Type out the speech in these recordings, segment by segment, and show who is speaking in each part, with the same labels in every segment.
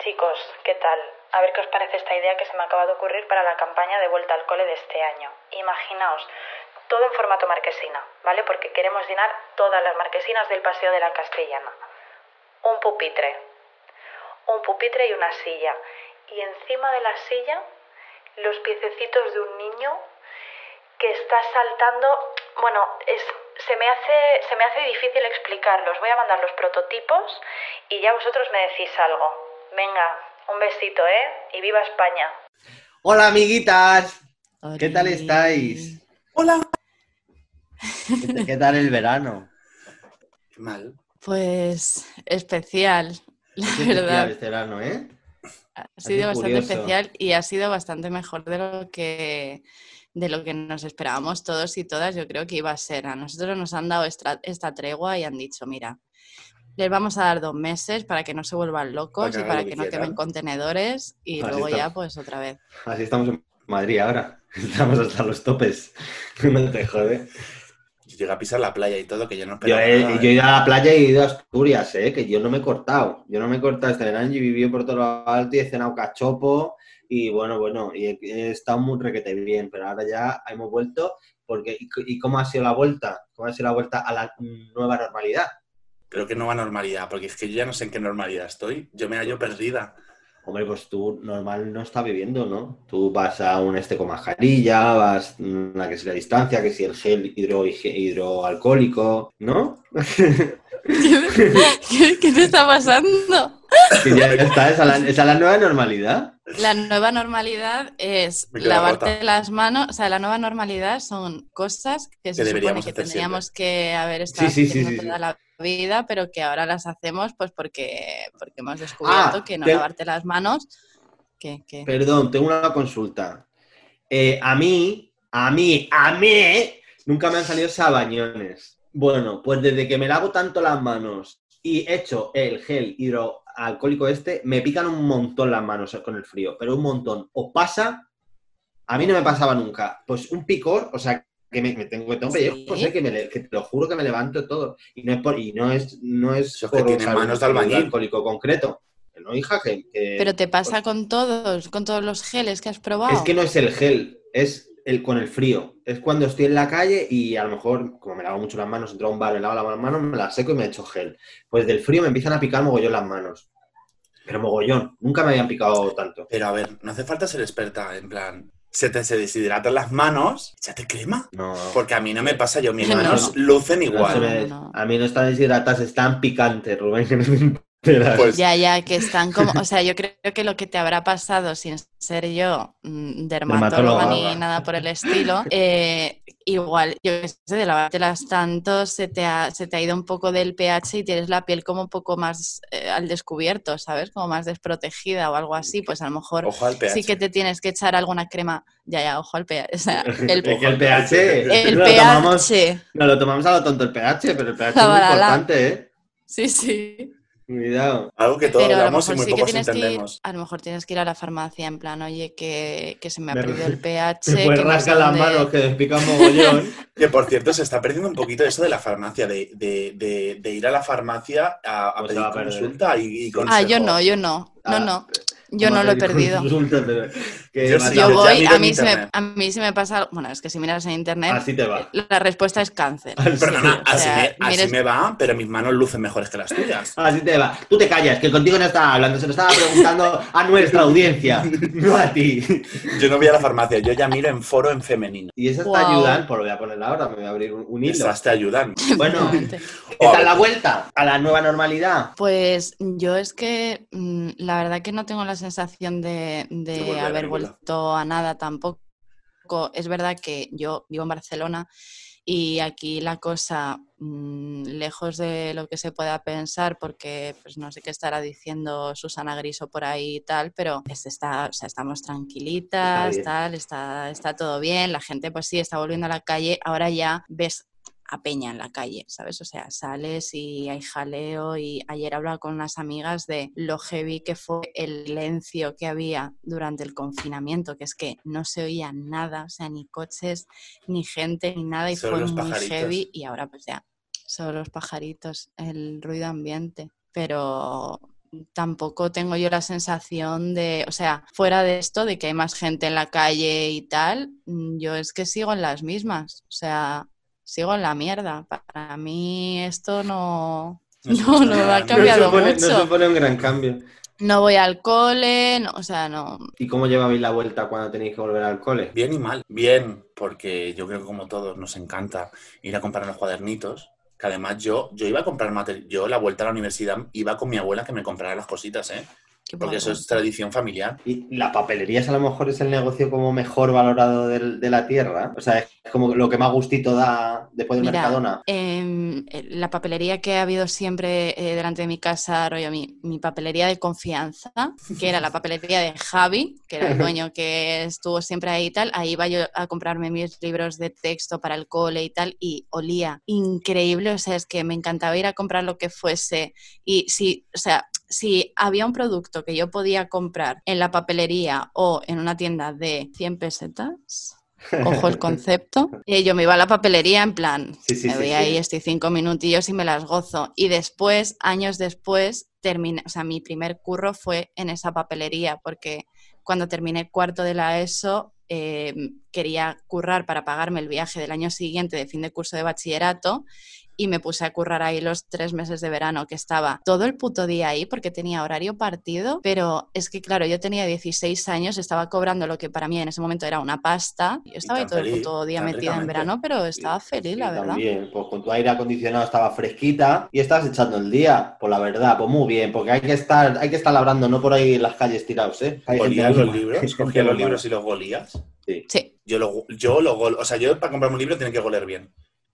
Speaker 1: Chicos, ¿qué tal? A ver qué os parece esta idea que se me acaba de ocurrir para la campaña de vuelta al cole de este año. Imaginaos, todo en formato marquesina, ¿vale? Porque queremos llenar todas las marquesinas del Paseo de la Castellana. Un pupitre. Un pupitre y una silla. Y encima de la silla, los piececitos de un niño que está saltando. Bueno, es, se, me hace, se me hace difícil explicarlos. Voy a mandar los prototipos y ya vosotros me decís algo. Venga, un besito, ¿eh? Y viva España.
Speaker 2: Hola, amiguitas. ¿Qué tal estáis?
Speaker 3: Hola.
Speaker 2: ¿Qué, qué tal el verano?
Speaker 3: Mal.
Speaker 4: Pues especial, la verdad.
Speaker 2: especial este verano, ¿eh?
Speaker 4: Ha sido bastante
Speaker 2: curioso.
Speaker 4: especial y ha sido bastante mejor de lo que de lo que nos esperábamos todos y todas. Yo creo que iba a ser. A nosotros nos han dado esta, esta tregua y han dicho, mira, les vamos a dar dos meses para que no se vuelvan locos
Speaker 3: Para
Speaker 4: y para que
Speaker 3: que
Speaker 4: no quemen contenedores y
Speaker 2: Así
Speaker 4: luego
Speaker 2: está.
Speaker 4: ya pues otra vez.
Speaker 2: Así estamos en Madrid ahora. Estamos hasta los topes. No te jode.
Speaker 3: Yo llegué a pisar la playa y todo, que yo no
Speaker 2: Yo
Speaker 3: esperaba
Speaker 2: he,
Speaker 3: nada,
Speaker 2: yo he
Speaker 3: ¿eh?
Speaker 2: ido a la playa y he ido a Asturias, ¿eh? Que yo no me he cortado. Yo no me he cortado este verano y he vivido por todo lo alto y he cenado cachopo. Y bueno, bueno, y he, he estado muy requete bien, pero ahora ya hemos vuelto. Porque, ¿y, y cómo ha sido la vuelta? ¿Cómo ha sido la vuelta a la nueva normalidad?
Speaker 3: Creo que no va normalidad, porque es que yo ya no sé en qué normalidad estoy. Yo me hallo perdida.
Speaker 2: Hombre, pues tú normal no estás viviendo, ¿no? Tú vas a un este con mascarilla, vas a que si la distancia, que si el gel hidro, hidroalcohólico, ¿no?
Speaker 4: ¿Qué, qué te está pasando?
Speaker 2: Que ya está, esa, es la, esa la nueva normalidad.
Speaker 4: La nueva normalidad es lavarte las manos, o sea, la nueva normalidad son cosas que, se supone que tendríamos que haber estado
Speaker 2: Sí, sí, sí,
Speaker 4: haciendo
Speaker 2: sí,
Speaker 4: toda
Speaker 2: sí.
Speaker 4: la vida, pero que ahora las hacemos pues porque, porque hemos descubierto
Speaker 2: Ah,
Speaker 4: que no
Speaker 2: te-
Speaker 4: lavarte las manos, que, que-
Speaker 2: Perdón, tengo una consulta. Eh, a mí, a mí, a mí, nunca me han salido sabañones. Bueno, pues desde que me lavo tanto las manos y echo el gel hidroalcohólico este, me pican un montón las manos con el frío, pero un montón. ¿Os pasa? A mí no me pasaba nunca. Pues un picor, o sea, que me, me tengo que tengo
Speaker 4: Sí.
Speaker 2: pellejo, sé que, me, que te lo juro que me levanto todo. Y no es por, y no es, no es
Speaker 3: Eso que tiene manos de albañil.
Speaker 2: alcohólico concreto. No, hija, que, que-
Speaker 4: Pero te pasa con todos, con todos los geles que has probado.
Speaker 2: es que no es el gel, es el con el frío. Es cuando estoy en la calle y a lo mejor, como me lavo mucho las manos, entro a un bar, me lavo las manos, me las seco y me echo gel. Pues del frío me empiezan a picar mogollón las manos. Pero mogollón, nunca me habían picado tanto.
Speaker 3: Pero a ver, no hace falta ser experta, en plan, se te se deshidratan las manos, échate crema.
Speaker 2: No.
Speaker 3: Porque a mí no me pasa, yo mis
Speaker 4: No.
Speaker 3: manos lucen
Speaker 2: no se
Speaker 3: igual.
Speaker 2: me-. A mí no están deshidratadas, están picantes, Rubén, no.
Speaker 3: Pues-
Speaker 4: Ya, ya, que están como, o sea, yo creo que lo que te habrá pasado sin ser yo mm, dermatóloga
Speaker 2: Dermatóloga.
Speaker 4: ni nada por el estilo, eh, igual, yo qué sé, de lavártelas tanto, se te, ha, se te ha ido un poco del pH y tienes la piel como un poco más eh, al descubierto, ¿sabes? Como más desprotegida o algo así, pues a lo mejor
Speaker 3: Ojo
Speaker 4: sí que te tienes que echar alguna crema, ya, ya, ojo al pH, o sea, el,
Speaker 2: Es que el pH,
Speaker 4: el
Speaker 2: lo tomamos, no, lo tomamos a lo tonto el pH, pero el pH es muy importante, ¿eh?
Speaker 4: sí, sí.
Speaker 2: Cuidado.
Speaker 3: Algo que todos hablamos y muy
Speaker 4: sí
Speaker 3: pocos
Speaker 4: que ir,
Speaker 3: entendemos.
Speaker 4: a lo mejor tienes que ir a la farmacia en plan, oye, que, que se me ha
Speaker 2: Me-
Speaker 4: perdido el pH,
Speaker 2: Se puede
Speaker 4: que no sé
Speaker 2: rascar las manos, que despican mogollón.
Speaker 3: Que por cierto, se está perdiendo un poquito eso de la farmacia, de, de- de- de ir a la farmacia a, a
Speaker 2: Pues
Speaker 3: pedir
Speaker 2: a
Speaker 3: consulta y, y
Speaker 4: Ah, yo
Speaker 3: consejo.
Speaker 4: no, yo no, no,
Speaker 2: Ah,
Speaker 4: no, yo no lo he perdido.
Speaker 2: que
Speaker 3: Yo sí,
Speaker 4: Yo voy, a mí, se me, a mí se me pasa, bueno, es que si miras en internet,
Speaker 2: Así te va.
Speaker 4: la respuesta es cáncer.
Speaker 3: Perdona,
Speaker 4: O
Speaker 3: así,
Speaker 4: sea,
Speaker 3: me, así
Speaker 4: mires-
Speaker 3: me va, pero mis manos lucen mejores que las tuyas.
Speaker 2: Así te va. Tú te callas, que contigo no estaba hablando, se lo estaba preguntando a nuestra audiencia, no a ti.
Speaker 3: Yo no voy a la farmacia, yo ya miro en foro en femenino.
Speaker 2: Y esas te
Speaker 4: Guau.
Speaker 2: ayudan, pues lo voy a poner ahora, me voy a abrir un, un hilo.
Speaker 3: Esas te ayudan.
Speaker 2: Bueno. ¿qué tal la vuelta a la nueva normalidad?
Speaker 4: Pues yo es que mm, la verdad que no tengo la sensación de, de haber vuelto a nada tampoco. Es verdad que yo vivo en Barcelona y aquí la cosa, mm, lejos de lo que se pueda pensar, porque pues no sé qué estará diciendo Susana Griso por ahí y tal, pero es- está, o sea, estamos tranquilitas,
Speaker 2: bien.
Speaker 4: tal, está, está todo bien, la gente pues sí está volviendo a la calle, ahora ya ves a peña en la calle, ¿sabes? O sea, sales y hay jaleo y ayer hablaba con unas amigas de lo heavy que fue el silencio que había durante el confinamiento, que es que no se oía nada, o sea, ni coches, ni gente, ni nada y
Speaker 3: Solo
Speaker 4: fue muy
Speaker 3: pajaritos.
Speaker 4: heavy y ahora pues ya, solo los pajaritos, el ruido ambiente, pero tampoco tengo yo la sensación de, o sea, fuera de esto, de que hay más gente en la calle y tal, yo es que sigo en las mismas, o sea, sigo en la mierda. Para mí esto no, no, no, ha cambiado
Speaker 2: no supone,
Speaker 4: mucho.
Speaker 2: No supone un gran cambio.
Speaker 4: No voy al cole, no, o sea, no.
Speaker 2: ¿Y cómo llevabais la vuelta cuando tenéis que volver al cole?
Speaker 3: Bien y mal. Bien, porque yo creo que como todos nos encanta ir a comprar los cuadernitos. Que además yo, yo iba a comprar material. Yo la vuelta a la universidad iba con mi abuela que me comprara las cositas, ¿eh? Porque eso es tradición familiar.
Speaker 2: ¿Y la papelería a lo mejor es el negocio como mejor valorado de, la tierra? O sea, es como lo que más gustito da después de
Speaker 4: Mira,
Speaker 2: Mercadona.
Speaker 4: em, eh, la papelería que ha habido siempre eh, delante de mi casa, rollo, mi, mi papelería de confianza, que era la papelería de Javi, que era el dueño que estuvo siempre ahí y tal, ahí iba yo a comprarme mis libros de texto para el cole y tal, y olía increíble, o sea, es que me encantaba ir a comprar lo que fuese, y si, o sea, si había un producto que yo podía comprar en la papelería o en una tienda de 100 pesetas, ojo el concepto, y yo me iba a la papelería en plan,
Speaker 2: Sí, sí,
Speaker 4: me voy
Speaker 2: sí.
Speaker 4: ahí, estoy cinco minutillos y me las gozo. Y después, años después, terminé, o sea, mi primer curro fue en esa papelería, porque cuando terminé cuarto de la ESO, eh, quería currar para pagarme el viaje del año siguiente de fin de curso de bachillerato y me puse a currar ahí los tres meses de verano que estaba todo el puto día ahí porque tenía horario partido, pero es que claro, yo tenía 16 años, estaba cobrando lo que para mí en ese momento era una pasta, yo estaba ahí todo el
Speaker 3: feliz,
Speaker 4: puto día metida en verano, pero estaba feliz,
Speaker 2: Sí,
Speaker 4: la verdad.
Speaker 2: También, pues con tu aire acondicionado estaba fresquita y estabas echando el día. Pues la verdad, pues muy bien, porque hay que estar, hay que estar labrando, no por ahí en las calles tirados, ¿eh? Hay gente
Speaker 3: ¿Golías los libros? ¿Cogías los libros y los golías?
Speaker 4: Sí,
Speaker 3: Yo lo, yo lo gol- o sea, yo para comprarme un libro tiene que goler bien.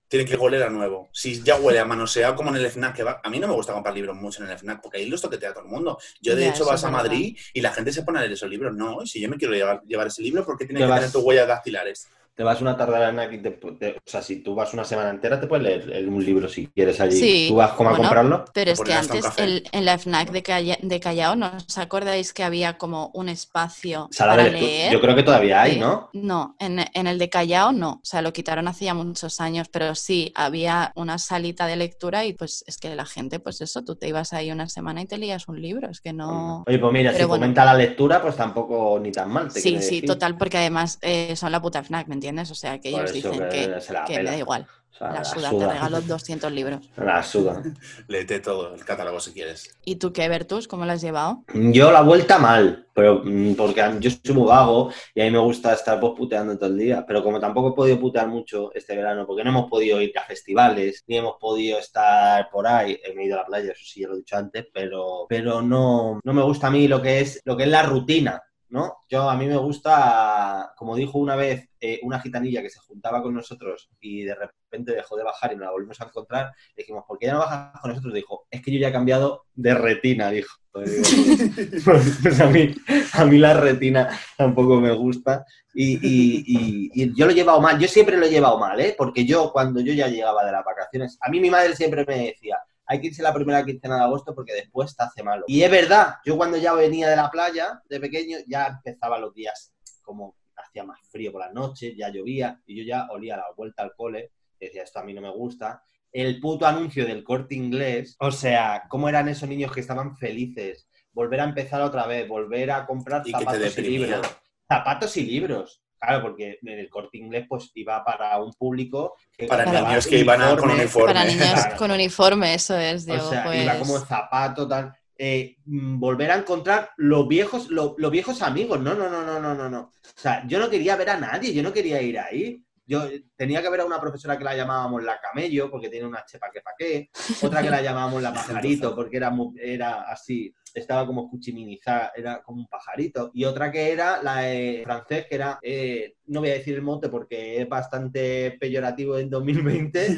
Speaker 3: Tiene que goler a nuevo. Si ya huele a manoseado como en el FNAC, que va, a mí no me gusta comprar libros mucho en el FNAC, porque ahí los toquetea todo el mundo. Yo, de
Speaker 4: Ya,
Speaker 3: hecho, vas a
Speaker 4: verdad.
Speaker 3: Madrid y la gente se pone a leer esos libros. No, si yo me quiero llevar, llevar ese libro, ¿por qué tiene que
Speaker 2: vas-
Speaker 3: tener tus huellas dactilares?
Speaker 2: Te vas una tarde y te, te- o sea, si tú vas una semana entera, te puedes leer un libro si quieres allí.
Speaker 4: Sí,
Speaker 2: ¿Tú vas como a comprarlo?
Speaker 4: pero es que antes el- en la FNAC de, Calla- de Callao, ¿no os acordáis que había como un espacio
Speaker 2: Sala
Speaker 4: para leer?
Speaker 2: Yo creo que todavía hay. ¿no?
Speaker 4: No, en, en el de Callao no, o sea, lo quitaron hace ya muchos años, pero sí, había una salita de lectura y pues es que la gente, pues eso, tú te ibas ahí una semana y te leías un libro, es que no...
Speaker 2: Oye, pues mira,
Speaker 4: Pero
Speaker 2: si
Speaker 4: bueno.
Speaker 2: fomenta la lectura, pues tampoco ni tan mal. te
Speaker 4: Sí, sí,
Speaker 2: decir.
Speaker 4: total, porque además eh, son la puta FNAC, ¿me entiendes? O sea, que ellos dicen
Speaker 2: que
Speaker 4: que,
Speaker 2: se la
Speaker 4: que me da igual,
Speaker 2: O sea,
Speaker 4: la suda, te regalo 200 libros.
Speaker 2: La suda.
Speaker 3: Léete todo el catálogo si quieres.
Speaker 4: ¿Y tú qué, Bertus? ¿Cómo lo has llevado?
Speaker 2: Yo la vuelta mal, pero mm, porque yo soy muy vago y a mí me gusta estar pues, puteando todo el día. Pero como tampoco he podido putear mucho este verano, porque no hemos podido ir a festivales, ni hemos podido estar por ahí, he ido a la playa, eso sí, ya lo he dicho antes, pero, pero no, no me gusta a mí lo que es, lo que es la rutina. ¿No? Yo a mí me gusta, como dijo una vez eh, una gitanilla que se juntaba con nosotros y de repente dejó de bajar y nos la volvimos a encontrar, le dijimos, ¿por qué ya no bajas con nosotros? Dijo, es que yo ya he cambiado de retina, dijo. Digo, pues a mí, a mí la retina tampoco me gusta y, y- y- y yo lo he llevado mal, yo siempre lo he llevado mal, ¿eh? porque yo cuando yo ya llegaba de las vacaciones, a mí mi madre siempre me decía, hay que irse la primera quincena de agosto porque después te hace malo. Y es verdad, yo cuando ya venía de la playa, de pequeño, ya empezaba los días como hacía más frío por las noches, ya llovía y yo ya olía la vuelta al cole, decía, esto a mí no me gusta. El puto anuncio del corte inglés, o sea, cómo eran esos niños que estaban felices, volver a empezar otra vez, volver a comprar
Speaker 3: Y que te
Speaker 2: zapatos y libros. Zapatos y libros. Claro, porque en el corte inglés pues iba para un público que
Speaker 3: Para niños que iban a- con uniforme.
Speaker 4: Para niños
Speaker 2: Claro.
Speaker 4: con uniforme, eso es, Diego,
Speaker 2: o sea,
Speaker 4: pues...
Speaker 2: iba como zapato, tal. Eh, mm, volver a encontrar los viejos, lo- los viejos amigos. No, no, no, no, no, no, no. O sea, yo no quería ver a nadie, yo no quería ir ahí. Yo eh, tenía que ver a una profesora que la llamábamos la camello, porque tiene una chepa que pa' qué. Otra que la llamábamos la pajarito, porque era, mu- era así, estaba como cuchiminizada, era como un pajarito. Y otra que era la francés, que era, eh, no voy a decir el mote porque es bastante peyorativo en 2020,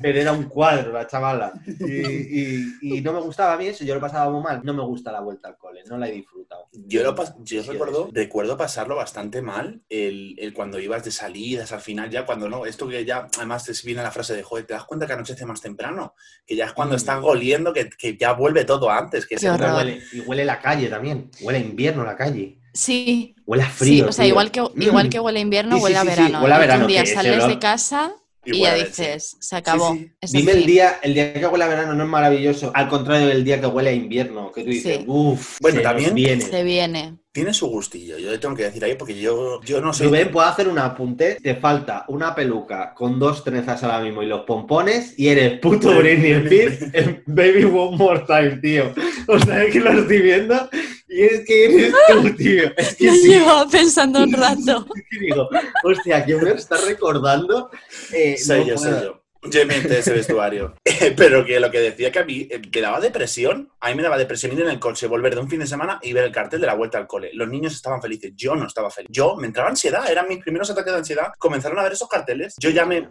Speaker 2: pero era un cuadro la chavala. Y, y- y no me gustaba a mí eso, yo lo pasaba muy mal. No me gusta la vuelta al cole, no la he disfrutado.
Speaker 3: Yo, lo pas- yo
Speaker 2: Sí,
Speaker 3: recuerdo, recuerdo pasarlo bastante mal el, el cuando ibas de salidas al final, ya cuando no, esto que ya, además te viene la frase de, joder, ¿te das cuenta que anochece más temprano? Que ya es cuando
Speaker 2: Mm.
Speaker 3: estás goliendo, que, que ya vuelve todo antes. Que se-
Speaker 2: huele, y huele la calle también, huele invierno la calle,
Speaker 4: Sí,
Speaker 2: huele a
Speaker 4: sí,
Speaker 2: frío.
Speaker 4: o sea,
Speaker 2: tío.
Speaker 4: igual que,
Speaker 2: Mm.
Speaker 4: igual que huele a invierno,
Speaker 2: Sí, sí,
Speaker 4: huele a
Speaker 2: sí, sí,
Speaker 4: verano.
Speaker 2: huele a verano,
Speaker 4: Un día sales
Speaker 2: olor-
Speaker 4: de casa Y ya dices, se acabó.
Speaker 2: Dime el día, el día que huele a verano no es maravilloso, al contrario del día que huele a invierno, que tú dices,
Speaker 4: Sí.
Speaker 2: uff,
Speaker 3: Bueno, también
Speaker 2: viene.
Speaker 4: Se viene.
Speaker 3: Tiene su gustillo, yo le tengo que decir ahí porque yo, yo no soy...
Speaker 2: Rubén, puedo hacer un apunte. Te falta una peluca con dos trenzas ahora mismo y los pompones y eres puto Britney Spears en Baby One More Time, tío. O sea, es que lo estoy viendo y es que eres tú, tío. Es que sí.
Speaker 4: llevaba pensando un rato.
Speaker 2: Y digo, hostia, ¿quién me está recordando? Eh,
Speaker 3: Soy
Speaker 2: no
Speaker 3: yo,
Speaker 2: puedo.
Speaker 3: soy yo. Yo inventé ese vestuario. Pero que lo que decía que a mí eh, me daba depresión, a mí me daba depresión ir en el coche, volver de un fin de semana y ver el cartel de la vuelta al cole. Los niños estaban felices, yo no estaba feliz. Yo me entraba ansiedad, eran mis primeros ataques de ansiedad. Comenzaron a ver esos carteles. Yo ya me.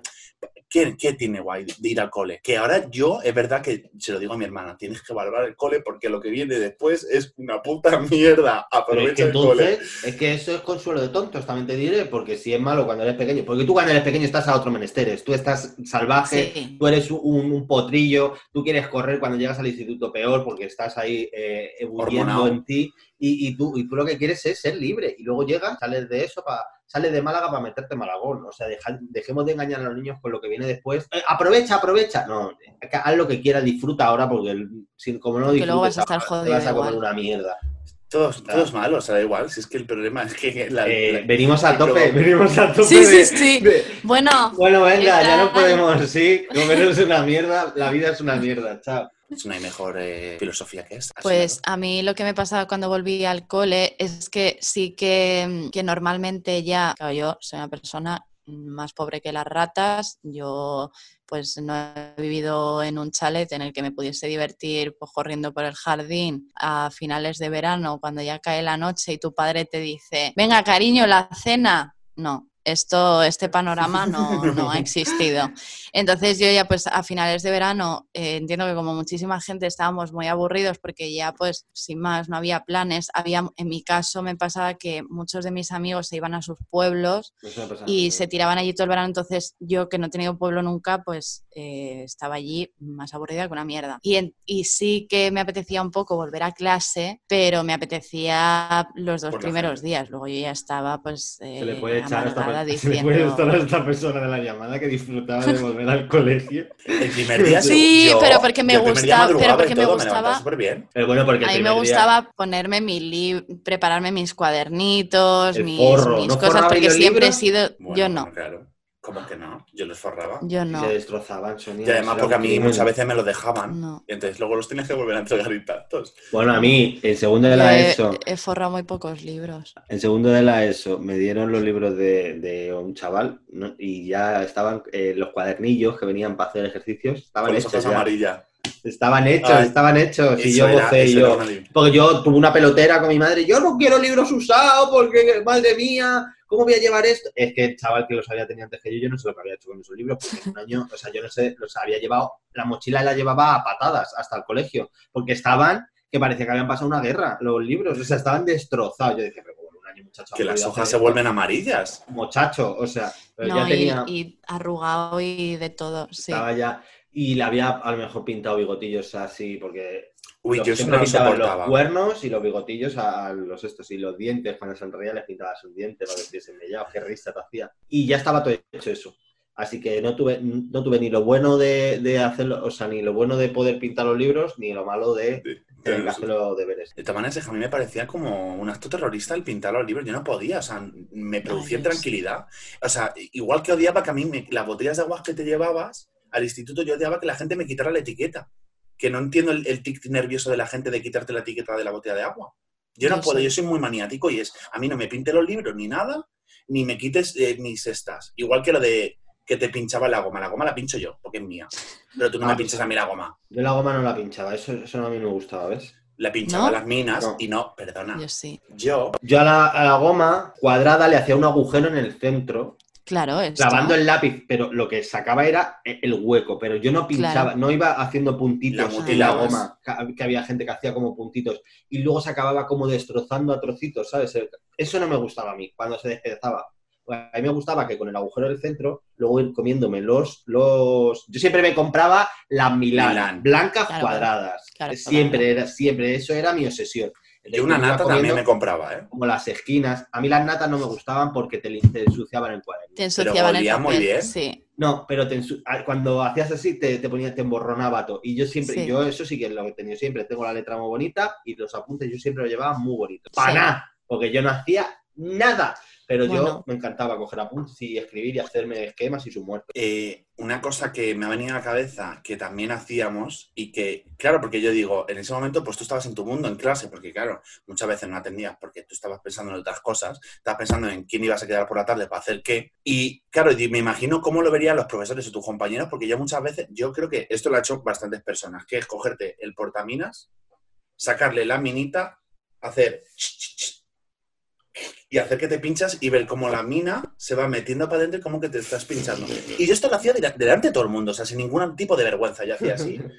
Speaker 3: ¿Qué, qué tiene guay de ir al cole? Que ahora yo, es verdad que se lo digo a mi hermana, tienes que valorar el cole porque lo que viene después es una puta mierda.
Speaker 2: Es
Speaker 3: Aprovecha
Speaker 2: que
Speaker 3: el cole.
Speaker 2: es que eso es consuelo de tontos, también te diré, porque si es malo cuando eres pequeño, porque tú cuando eres pequeño estás a otro menesteres, tú estás salvaje,
Speaker 4: Sí.
Speaker 2: tú eres un, un potrillo, tú quieres correr cuando llegas al instituto peor porque estás ahí eh, en ti y, y tú, y tú lo que quieres es ser libre y luego llegas, sales de eso para sales de Málaga para meterte en Malagón. O sea, deja- dejemos de engañar a los niños con lo que viene después. Eh, aprovecha, aprovecha. No, haz lo que quieras, disfruta ahora porque el- si- como no
Speaker 4: Que luego
Speaker 2: disfrutes
Speaker 4: vas a estar
Speaker 2: ahora,
Speaker 4: jodido
Speaker 2: te vas a comer
Speaker 4: igual.
Speaker 2: una mierda.
Speaker 3: Todos, todos malos, o sea, da igual. Si es que el problema es que. La,
Speaker 2: Eh,
Speaker 3: la-
Speaker 2: venimos a
Speaker 3: el
Speaker 2: tope, venimos a tope.
Speaker 4: Sí, sí,
Speaker 2: de-
Speaker 4: sí.
Speaker 2: de-
Speaker 4: Bueno,
Speaker 2: Bueno, venga, ya no podemos, sí, comer es una mierda, la vida es una mierda, chao.
Speaker 3: No hay mejor eh, filosofía que esta.
Speaker 4: Pues a mí lo que me pasaba cuando volví al cole es que sí que, que normalmente ya, claro, yo soy una persona más pobre que las ratas, yo pues no he vivido en un chalet en el que me pudiese divertir pues, corriendo por el jardín a finales de verano cuando ya cae la noche y tu padre te dice, venga cariño, la cena. No, esto, este panorama no, no ha existido. Entonces yo ya pues a finales de verano eh, entiendo que como muchísima gente estábamos muy aburridos porque ya pues sin más no había planes. Había, en mi caso me pasaba que muchos de mis amigos se iban a sus pueblos
Speaker 2: a
Speaker 4: y se tiraban allí todo el verano. Entonces yo que no he tenido pueblo nunca pues eh, estaba allí más aburrida que una mierda. Y, en- y sí que me apetecía un poco volver a clase, pero me apetecía los dos
Speaker 3: Por
Speaker 4: primeros días. Luego yo ya estaba pues
Speaker 2: Se le
Speaker 4: eh,
Speaker 2: puede echar a esta, per- se le puede
Speaker 4: diciendo...
Speaker 2: echar a esta persona de la llamada que disfrutaba de volver al colegio.
Speaker 3: El primer día
Speaker 4: Sí,
Speaker 3: yo-
Speaker 4: pero porque me
Speaker 3: yo el primer día
Speaker 4: gusta- pero porque me
Speaker 3: todo,
Speaker 4: gustaba-
Speaker 3: levantaba súper bien.
Speaker 2: Pero bueno, porque
Speaker 4: A mí me
Speaker 2: primer día-
Speaker 4: gustaba ponerme mi lib prepararme mis cuadernitos,
Speaker 2: El
Speaker 4: mis, mis
Speaker 2: ¿no
Speaker 4: cosas, porque siempre he
Speaker 2: libros?
Speaker 4: sido...
Speaker 3: Bueno,
Speaker 4: yo no,
Speaker 3: claro. ¿Cómo que no? Yo los forraba.
Speaker 4: yo
Speaker 2: se
Speaker 4: no,
Speaker 2: destrozaban, Sonia.
Speaker 3: Y además porque a mí muchas veces me los dejaban.
Speaker 4: no.
Speaker 3: Y entonces luego los tenías que volver a entregar intactos.
Speaker 2: Bueno, a mí, en segundo de la
Speaker 4: he,
Speaker 2: ESO,
Speaker 4: he forrado muy pocos libros.
Speaker 2: en segundo de la ESO, me dieron los libros de, de un chaval ¿no? y ya estaban eh, los cuadernillos que venían para hacer ejercicios, estaban
Speaker 3: Con
Speaker 2: hechos
Speaker 3: amarillas.
Speaker 2: Estaban hechos,
Speaker 3: Ay,
Speaker 2: estaban hechos. Y yo gocé y yo. Porque yo tuve una pelotera con mi madre. Yo no quiero libros usados porque, madre mía, ¿cómo voy a llevar esto? Es que el chaval que los había tenido antes que yo, yo no sé lo que había hecho con esos libros. Porque en un año, o sea, yo no sé, los había llevado, la mochila la llevaba a patadas hasta el colegio. Porque estaban, que parecía que habían pasado una guerra, los libros. O sea, estaban destrozados. Yo decía, pero bueno, un año, muchacho.
Speaker 3: Que
Speaker 2: ¿cómo
Speaker 3: las hojas se vuelven amarillas.
Speaker 2: Muchacho, o sea, pero
Speaker 4: No,
Speaker 2: ya
Speaker 4: y,
Speaker 2: tenía.
Speaker 4: y arrugado y de todo, sí.
Speaker 2: Estaba ya. Y le había a lo mejor pintado bigotillos así, porque
Speaker 3: Uy,
Speaker 2: los-
Speaker 3: yo
Speaker 2: siempre
Speaker 3: no soportaba.
Speaker 2: los cuernos y los bigotillos a los estos y los dientes, cuando sonreía les pintaba sus dientes para que estuviesen mellados, qué risa te hacía. Y ya estaba todo hecho eso. Así que no tuve, no tuve ni lo bueno de, de hacerlo, o sea, ni lo bueno de poder pintar los libros, ni lo malo de
Speaker 3: De- de-
Speaker 2: hacer los deberes.
Speaker 3: De todas maneras, a mí me parecía como un acto terrorista el pintar los libros. Yo no podía, o sea, me producía
Speaker 4: Ay,
Speaker 3: tranquilidad. O sea, igual que odiaba que a mí me- las botellas de agua que te llevabas al instituto, yo odiaba que la gente me quitara la etiqueta. Que no entiendo el, el tic nervioso de la gente de quitarte la etiqueta de la botella de agua. Yo no puedo,
Speaker 4: sí.
Speaker 3: yo soy muy maniático y es, a mí no me pinte los libros ni nada, ni me quites eh, mis estas. Igual que lo de que te pinchaba la goma. La goma la pincho yo, porque es mía. Pero tú no
Speaker 2: Ah,
Speaker 3: me
Speaker 2: pues
Speaker 3: pinches a mí la goma.
Speaker 2: Yo la goma no la pinchaba, eso, eso a mí no me gustaba, ¿ves?
Speaker 3: La pinchaba
Speaker 4: ¿No?
Speaker 3: las minas
Speaker 2: No.
Speaker 3: y no, perdona.
Speaker 4: Yo sí.
Speaker 3: Yo
Speaker 2: Yo a la, a la goma cuadrada le hacía un agujero en el centro
Speaker 4: Claro, esto.
Speaker 2: clavando el lápiz, pero lo que sacaba era e, el hueco, pero yo no pinchaba,
Speaker 4: Claro.
Speaker 2: no iba haciendo puntitos
Speaker 3: La
Speaker 2: en la goma, que había gente que hacía como puntitos, y luego se acababa como destrozando a trocitos, ¿sabes? Eso no me gustaba a mí, cuando se despedazaba. A mí me gustaba que con el agujero del centro, luego ir comiéndome los... los... Yo siempre me compraba las Milán, blancas
Speaker 4: Claro,
Speaker 2: cuadradas.
Speaker 4: claro,
Speaker 2: siempre,
Speaker 4: claro.
Speaker 2: era, siempre, eso era mi obsesión.
Speaker 3: Y una nata también me compraba, ¿eh?
Speaker 2: Como las esquinas. A mí las natas no me gustaban porque te, te ensuciaban el cuaderno.
Speaker 4: Te ensuciaban el
Speaker 3: olía muy
Speaker 4: papel,
Speaker 3: bien.
Speaker 4: Sí.
Speaker 2: No, pero te cuando hacías así te, te ponía, te emborronaba todo. Y yo siempre,
Speaker 4: Sí.
Speaker 2: yo eso sí que es lo que he tenido siempre. Tengo la letra muy bonita y los apuntes yo siempre los llevaba muy bonitos.
Speaker 4: Sí.
Speaker 2: Para nada, porque yo no hacía nada. Pero yo me encantaba coger apuntes y escribir y hacerme esquemas y su muerte.
Speaker 3: Eh, una cosa que me ha venido a la cabeza que también hacíamos y que, claro, porque yo digo, en ese momento pues tú estabas en tu mundo, en clase, porque claro, muchas veces no atendías porque tú estabas pensando en otras cosas, estabas pensando en quién ibas a quedar por la tarde para hacer qué. Y claro, y me imagino cómo lo verían los profesores o tus compañeros, porque yo muchas veces, yo creo que esto lo ha hecho bastantes personas, que es cogerte el portaminas, sacarle la minita, hacer y hacer que te pinchas y ver cómo la mina se va metiendo para adentro y como que te estás pinchando. Y yo esto lo hacía dela- delante de todo el mundo, o sea, sin ningún tipo de vergüenza. Yo hacía así.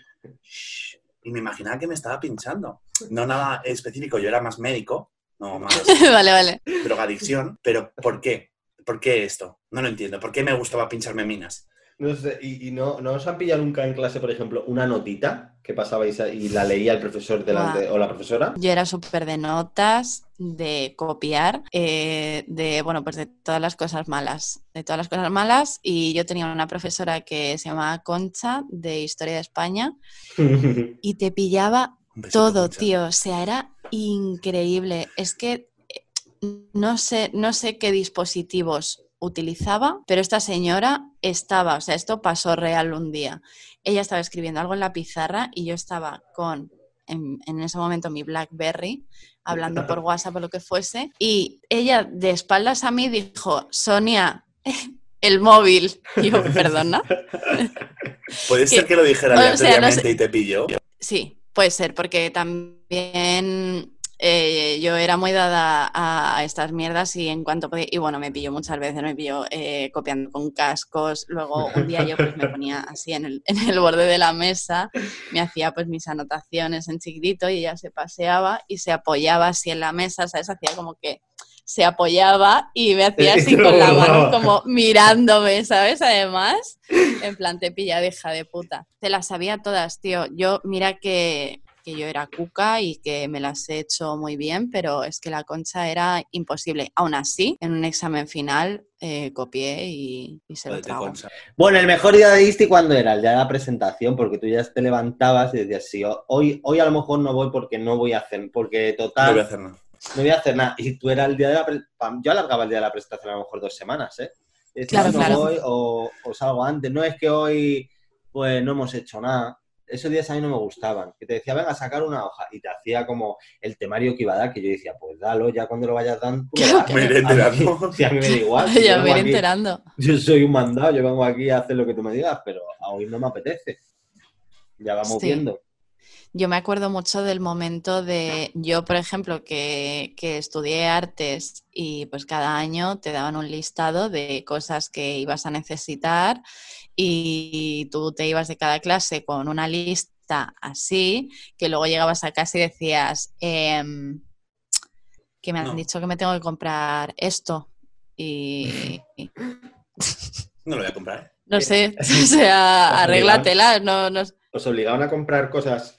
Speaker 3: Y me imaginaba que me estaba pinchando. No nada específico, yo era más médico, no más
Speaker 4: vale, vale.
Speaker 3: drogadicción, pero ¿por qué? ¿Por qué esto? No lo entiendo. ¿Por qué me gustaba pincharme minas?
Speaker 2: No sé, y, y no, no os han pillado nunca en clase, por ejemplo, una notita que pasabais y la leía el profesor delante o la profesora.
Speaker 4: Yo era súper de notas, de copiar, eh, de, bueno, pues de todas las cosas malas, de todas las cosas malas. Y yo tenía una profesora que se llamaba Concha, de Historia de España, y te pillaba todo,
Speaker 3: Concha.
Speaker 4: tío. O sea, era increíble. Es que eh, no sé, no sé qué dispositivos utilizaba, pero esta señora estaba, o sea, esto pasó real un día. Ella estaba escribiendo algo en la pizarra y yo estaba con, en, en ese momento, mi BlackBerry, hablando por WhatsApp o lo que fuese, y ella de espaldas a mí dijo, Sonia, el móvil. Y yo, perdona.
Speaker 3: Puede ser
Speaker 4: que-
Speaker 3: que lo dijera
Speaker 4: o sea,
Speaker 3: aleatoriamente
Speaker 4: no sé-
Speaker 3: y te pilló.
Speaker 4: Sí, puede ser, porque también eh, yo era muy dada a, a estas mierdas y en cuanto podía, y bueno, me pilló muchas veces, me pilló eh, copiando con cascos, luego un día yo pues me ponía así en el, en el borde de la mesa, me hacía pues mis anotaciones en chiquitito y ella se paseaba y se apoyaba así en la mesa, ¿sabes? Hacía como que se apoyaba y me hacía así con la mano como mirándome, ¿sabes? Además, en plan, te pilla de hija de puta. Te las sabía todas, tío. Yo, mira que, que yo era cuca y que me las he hecho muy bien, pero es que la concha era imposible. Aún así, en un examen final eh, copié y, y se lo trago.
Speaker 2: Bueno, el mejor día de Isti, ¿cuándo era? El día de la presentación, porque tú ya te levantabas y decías, sí, hoy, hoy a lo mejor no voy porque no voy a hacer, porque
Speaker 3: No
Speaker 2: total,
Speaker 3: voy a hacer nada.
Speaker 2: no voy a hacer nada. Y tú era el día de la pre- pam, Yo alargaba el día de la presentación a lo mejor dos semanas, ¿eh?
Speaker 4: Claro,
Speaker 2: no
Speaker 4: claro.
Speaker 2: voy o, o salgo antes. No es que hoy, pues, no hemos hecho nada. Esos días a mí no me gustaban. Que te decía, venga, a sacar una hoja. Y te hacía como el temario que iba a dar, que yo decía, pues dalo, ya cuando lo vayas dando. tú lo das.
Speaker 3: Me iré enterando.
Speaker 2: Sí, a mí me da igual. si
Speaker 4: ya me iré enterando.
Speaker 2: yo soy un mandado, yo vengo aquí a hacer lo que tú me digas, pero a hoy no me apetece. Ya vamos
Speaker 4: Sí.
Speaker 2: viendo.
Speaker 4: Yo me acuerdo mucho del momento de, yo por ejemplo, que, que estudié artes y pues cada año te daban un listado de cosas que ibas a necesitar y tú te ibas de cada clase con una lista así, que luego llegabas a casa y decías, em, que me han
Speaker 3: No.
Speaker 4: dicho que me tengo que comprar esto y...
Speaker 3: No lo voy a comprar. ¿eh?
Speaker 4: no sé, o sea, arréglatela, no, no,
Speaker 2: Os obligaban a comprar cosas,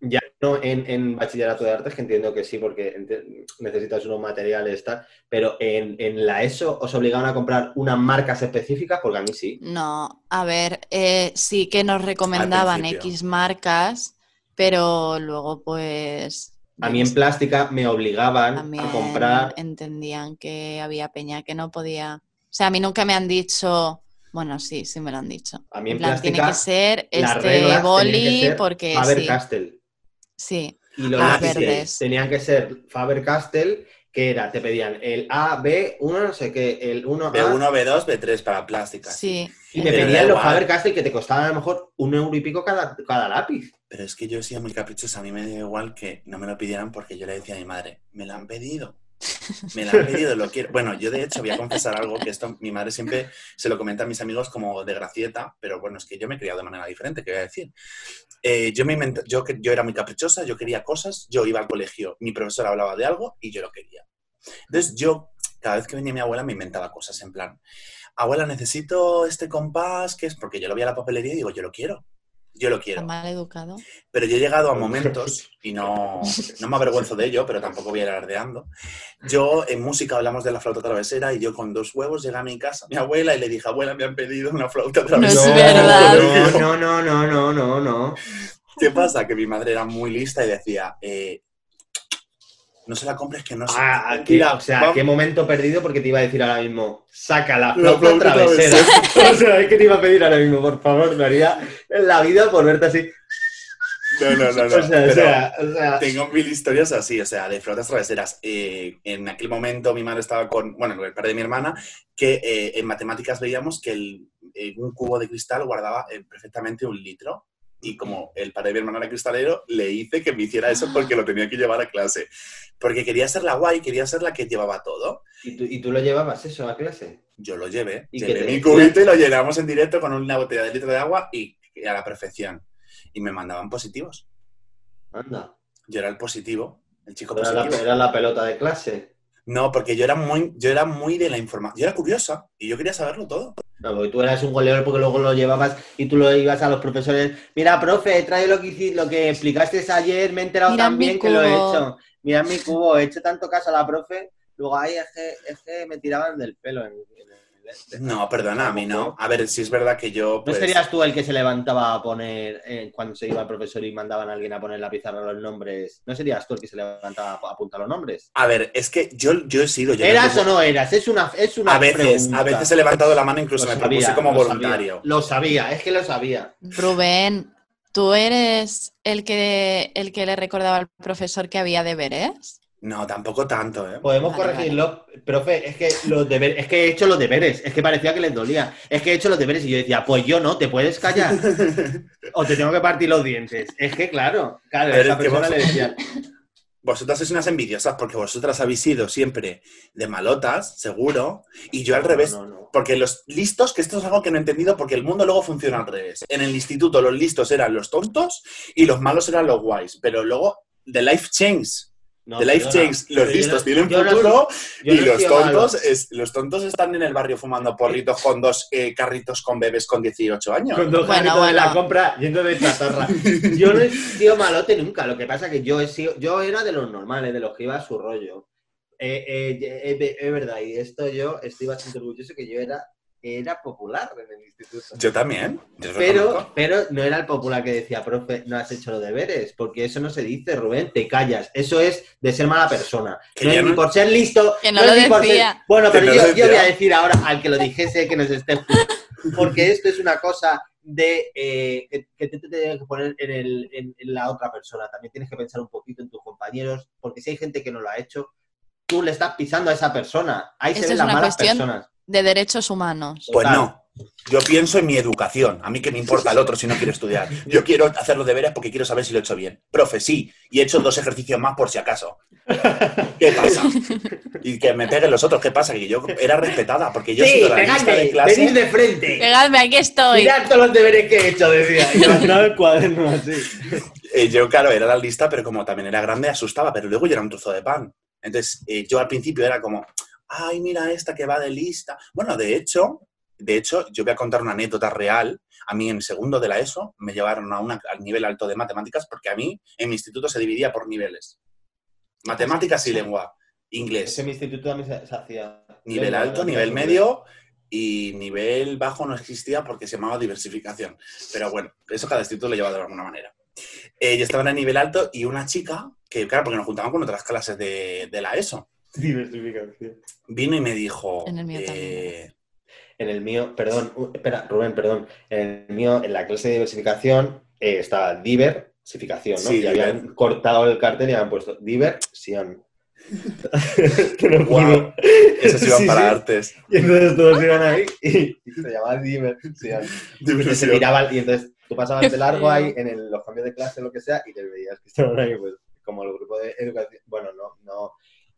Speaker 2: ya no en, en bachillerato de artes, que entiendo que sí, porque necesitas unos materiales, tal, pero en, en la ESO os obligaban a comprar unas marcas específicas, porque a mí sí.
Speaker 4: No, a ver, eh, sí que nos recomendaban. X marcas, pero luego pues...
Speaker 2: A mí en plástica me obligaban
Speaker 4: también
Speaker 2: a comprar.
Speaker 4: entendían que había peña que no podía... O sea, a mí nunca me han dicho... Bueno, sí, sí me lo han dicho.
Speaker 2: A mí en
Speaker 4: En plan, tiene
Speaker 2: plástica,
Speaker 4: que ser este boli
Speaker 2: ser
Speaker 4: porque
Speaker 2: Faber
Speaker 4: sí,
Speaker 2: Castell.
Speaker 4: Sí.
Speaker 2: Y los
Speaker 4: Ah,
Speaker 2: lápices
Speaker 4: verdes.
Speaker 2: tenían que ser Faber Castell, que era, te pedían el A, B, 1, no sé qué, el 1A.
Speaker 3: B1, B2, B3 para plástica.
Speaker 4: Sí.
Speaker 2: Y
Speaker 3: Pero da
Speaker 2: pedían los
Speaker 3: igual.
Speaker 2: Faber Castell que te costaban a lo mejor un euro y pico cada, cada lápiz.
Speaker 3: Pero es que yo sido muy caprichosa. A mí me da igual que no me lo pidieran porque yo le decía a mi madre, me lo han pedido. Me lo han pedido, lo quiero. Bueno, yo de hecho voy a confesar algo que esto mi madre siempre se lo comenta a mis amigos como de gracieta, pero bueno, es que yo me he criado de manera diferente, ¿qué voy a decir? Eh, yo, me invent- yo, yo era muy caprichosa, yo quería cosas, yo iba al colegio, mi profesor hablaba de algo y yo lo quería. Entonces yo, cada vez que venía mi abuela, me inventaba cosas en plan, abuela, necesito este compás, que es porque yo lo vi a la papelería y digo, yo lo quiero. Yo lo quiero.
Speaker 4: mal educado.
Speaker 3: Pero yo he llegado a momentos, y no, no me avergüenzo de ello, pero tampoco voy a ir alardeando. Yo en música hablamos de la flauta travesera y yo con dos huevos llegué a mi casa, a mi abuela, y le dije, abuela, me han pedido una flauta
Speaker 4: No
Speaker 3: travesera.
Speaker 4: es verdad.
Speaker 2: No, no, no, no, no, no.
Speaker 3: ¿Qué pasa? Que mi madre era muy lista y decía, eh, no se la compres que no se...
Speaker 2: Ah, aquí,
Speaker 3: Mira,
Speaker 2: o sea,
Speaker 3: vamos-
Speaker 2: qué momento perdido porque te iba a decir ahora mismo, saca la
Speaker 3: La
Speaker 2: flauta travesera. o sea, es que te iba a pedir ahora mismo, por favor, me haría en la vida por verte así.
Speaker 3: No, no, no, no.
Speaker 2: o sea, o sea, o sea,
Speaker 3: Tengo mil historias así, o sea, de flautas traveseras. Eh, en aquel momento mi madre estaba con, bueno, con el padre de mi hermana, que eh, en matemáticas veíamos que el- eh, un cubo de cristal guardaba perfectamente un litro. Y como el padre de mi hermana era cristalero, le hice que me hiciera eso porque lo tenía que llevar a clase. Porque quería ser la guay, quería ser la que llevaba todo.
Speaker 2: ¿Y, tú, ¿Y tú lo llevabas eso a clase?
Speaker 3: Yo lo llevé.
Speaker 2: ¿Y
Speaker 3: llevé mi cubito y lo llenamos en directo con una botella de litro de agua y, y a la perfección. Y me mandaban positivos.
Speaker 2: Anda.
Speaker 3: Yo era el positivo, el chico
Speaker 2: Era
Speaker 3: positivo.
Speaker 2: la, era la pelota de clase.
Speaker 3: No, porque yo era muy, yo era muy de la información. Yo era curiosa y yo quería saberlo todo.
Speaker 2: No, porque tú eras un goleador porque luego lo llevabas y tú lo ibas a los profesores. Mira, profe, trae lo que hiciste, lo que explicaste ayer, me he enterado
Speaker 4: Mira
Speaker 2: tan
Speaker 4: mi
Speaker 2: bien que lo he
Speaker 4: cubo".
Speaker 2: hecho. Mira mi cubo, he hecho tanto caso a la profe, luego ahí es que, es que me tiraban del pelo en, en el
Speaker 3: No, perdona, a mí no. A ver, si es verdad que yo.
Speaker 2: ¿No
Speaker 3: Pues,
Speaker 2: serías tú el que se levantaba a poner, eh, cuando se iba el profesor y mandaban a alguien a poner en la pizarra los nombres? ¿No serías tú el que se levantaba a apuntar los nombres?
Speaker 3: A ver, es que yo, yo he sido. Yo
Speaker 2: ¿Eras
Speaker 3: no-
Speaker 2: o no eras? Es una, es una
Speaker 3: A veces,
Speaker 2: pregunta.
Speaker 3: a veces he levantado la mano, incluso
Speaker 2: Lo
Speaker 3: me
Speaker 2: sabía,
Speaker 3: propuse como
Speaker 2: lo sabía,
Speaker 3: voluntario.
Speaker 2: lo sabía, es que lo sabía.
Speaker 4: Rubén, ¿tú eres el que, el que le recordaba al profesor que había deberes?
Speaker 3: No, tampoco tanto, ¿eh?
Speaker 2: Podemos
Speaker 4: Vale,
Speaker 2: corregirlo, profe, es que los deberes, es que he hecho los deberes, es que parecía que les dolía, es que he hecho los deberes y yo decía, pues yo no, ¿te puedes callar? o te tengo que partir los dientes. Es que claro, claro,
Speaker 3: Pero
Speaker 2: esa
Speaker 3: es que
Speaker 2: persona
Speaker 3: vos-
Speaker 2: le decía,
Speaker 3: Vosotras sois unas envidiosas porque vosotras habéis sido siempre de malotas, seguro, y yo al revés.
Speaker 2: No, no, no.
Speaker 3: Porque los listos, que esto es algo que no he entendido, porque el mundo luego funciona al revés. En el instituto los listos eran los tontos y los malos eran los guays. Pero luego, The Life Change.
Speaker 2: No,
Speaker 3: The Life Change, los listos
Speaker 2: no-
Speaker 3: tienen
Speaker 2: no
Speaker 3: futuro y los tontos, es, los tontos están en el barrio fumando porritos con dos eh, carritos con bebés con 18 años.
Speaker 2: Con dos
Speaker 4: Bueno,
Speaker 2: carritos de la
Speaker 4: bueno.
Speaker 2: compra yendo de chatarra. Yo no he sido malote nunca. Lo que pasa que yo he sido, yo era de los normales, de los que iba a su rollo. Eh, eh, eh, eh, es verdad, y esto yo estoy bastante orgulloso que yo era, era popular en el instituto.
Speaker 3: Yo también. yo
Speaker 2: Pero, pero no era el popular que decía, profe, no has hecho los deberes, porque eso no se dice, Rubén, te callas. Eso es de ser mala persona. No es ni
Speaker 3: no-
Speaker 2: por ser listo.
Speaker 4: Que no
Speaker 2: es
Speaker 4: lo
Speaker 2: ni por ser-
Speaker 4: decía.
Speaker 2: Bueno, pero
Speaker 3: no
Speaker 2: yo, voy a decir ahora al que lo dijese que nos esté porque esto es una cosa de eh, que, que te, te tienes que poner en, el- en- en la otra persona. También tienes que pensar un poquito en tus compañeros, porque si hay gente que no lo ha hecho, tú le estás pisando a esa persona. Ahí se ven
Speaker 4: es
Speaker 2: las malas
Speaker 4: cuestión-
Speaker 2: personas.
Speaker 4: De derechos humanos.
Speaker 3: Pues no. Yo pienso en mi educación. A mí que me importa el otro si no quiere estudiar. Yo quiero hacer los deberes porque quiero saber si lo he hecho bien. Profe, sí. Y he hecho dos ejercicios más por si acaso. ¿Qué pasa? Y que me peguen los otros. ¿Qué pasa? Que yo era respetada porque yo he
Speaker 2: sí,
Speaker 3: sido la lista
Speaker 2: pegadme,
Speaker 3: de clase.
Speaker 2: venid de frente.
Speaker 4: Pegadme, aquí estoy.
Speaker 2: Mirad todos los deberes que he hecho, decía. El cuaderno así.
Speaker 3: Eh, yo, claro, era la lista, pero como también era grande, asustaba. Pero luego yo era un trozo de pan. Entonces, eh, yo al principio era como, ay, mira esta que va de lista. Bueno, de hecho, de hecho, yo voy a contar una anécdota real. A mí en segundo de la ESO me llevaron a una, al nivel alto de matemáticas porque a mí en mi instituto se dividía por niveles. Matemáticas y lengua. Inglés.
Speaker 2: En mi instituto también se, se hacía.
Speaker 3: Nivel
Speaker 2: Lengua,
Speaker 3: alto, nivel medio y nivel bajo no existía porque se llamaba diversificación. Pero bueno, eso cada instituto lo lleva de alguna manera. Eh, yo estaba en el nivel alto y una chica, que claro, porque nos juntaban con otras clases de, de la ESO,
Speaker 2: Diversificación.
Speaker 3: vino y me dijo...
Speaker 4: En el mío
Speaker 3: eh,
Speaker 2: En el mío, perdón, uh, espera, Rubén, perdón. En el mío, en la clase de diversificación, eh, estaba diversificación, ¿no?
Speaker 3: Sí,
Speaker 2: y habían cortado el cartel y habían puesto diversión. Te lo juro.
Speaker 3: Esos iban
Speaker 2: Sí,
Speaker 3: para
Speaker 2: sí.
Speaker 3: artes.
Speaker 2: Y entonces todos iban ahí y, y se llamaba diversión. Y entonces se miraba, y entonces tú pasabas de largo ahí en el- los cambios de clase, lo que sea, y te veías que estaban ahí, pues, como el grupo de educación. Bueno, no, no.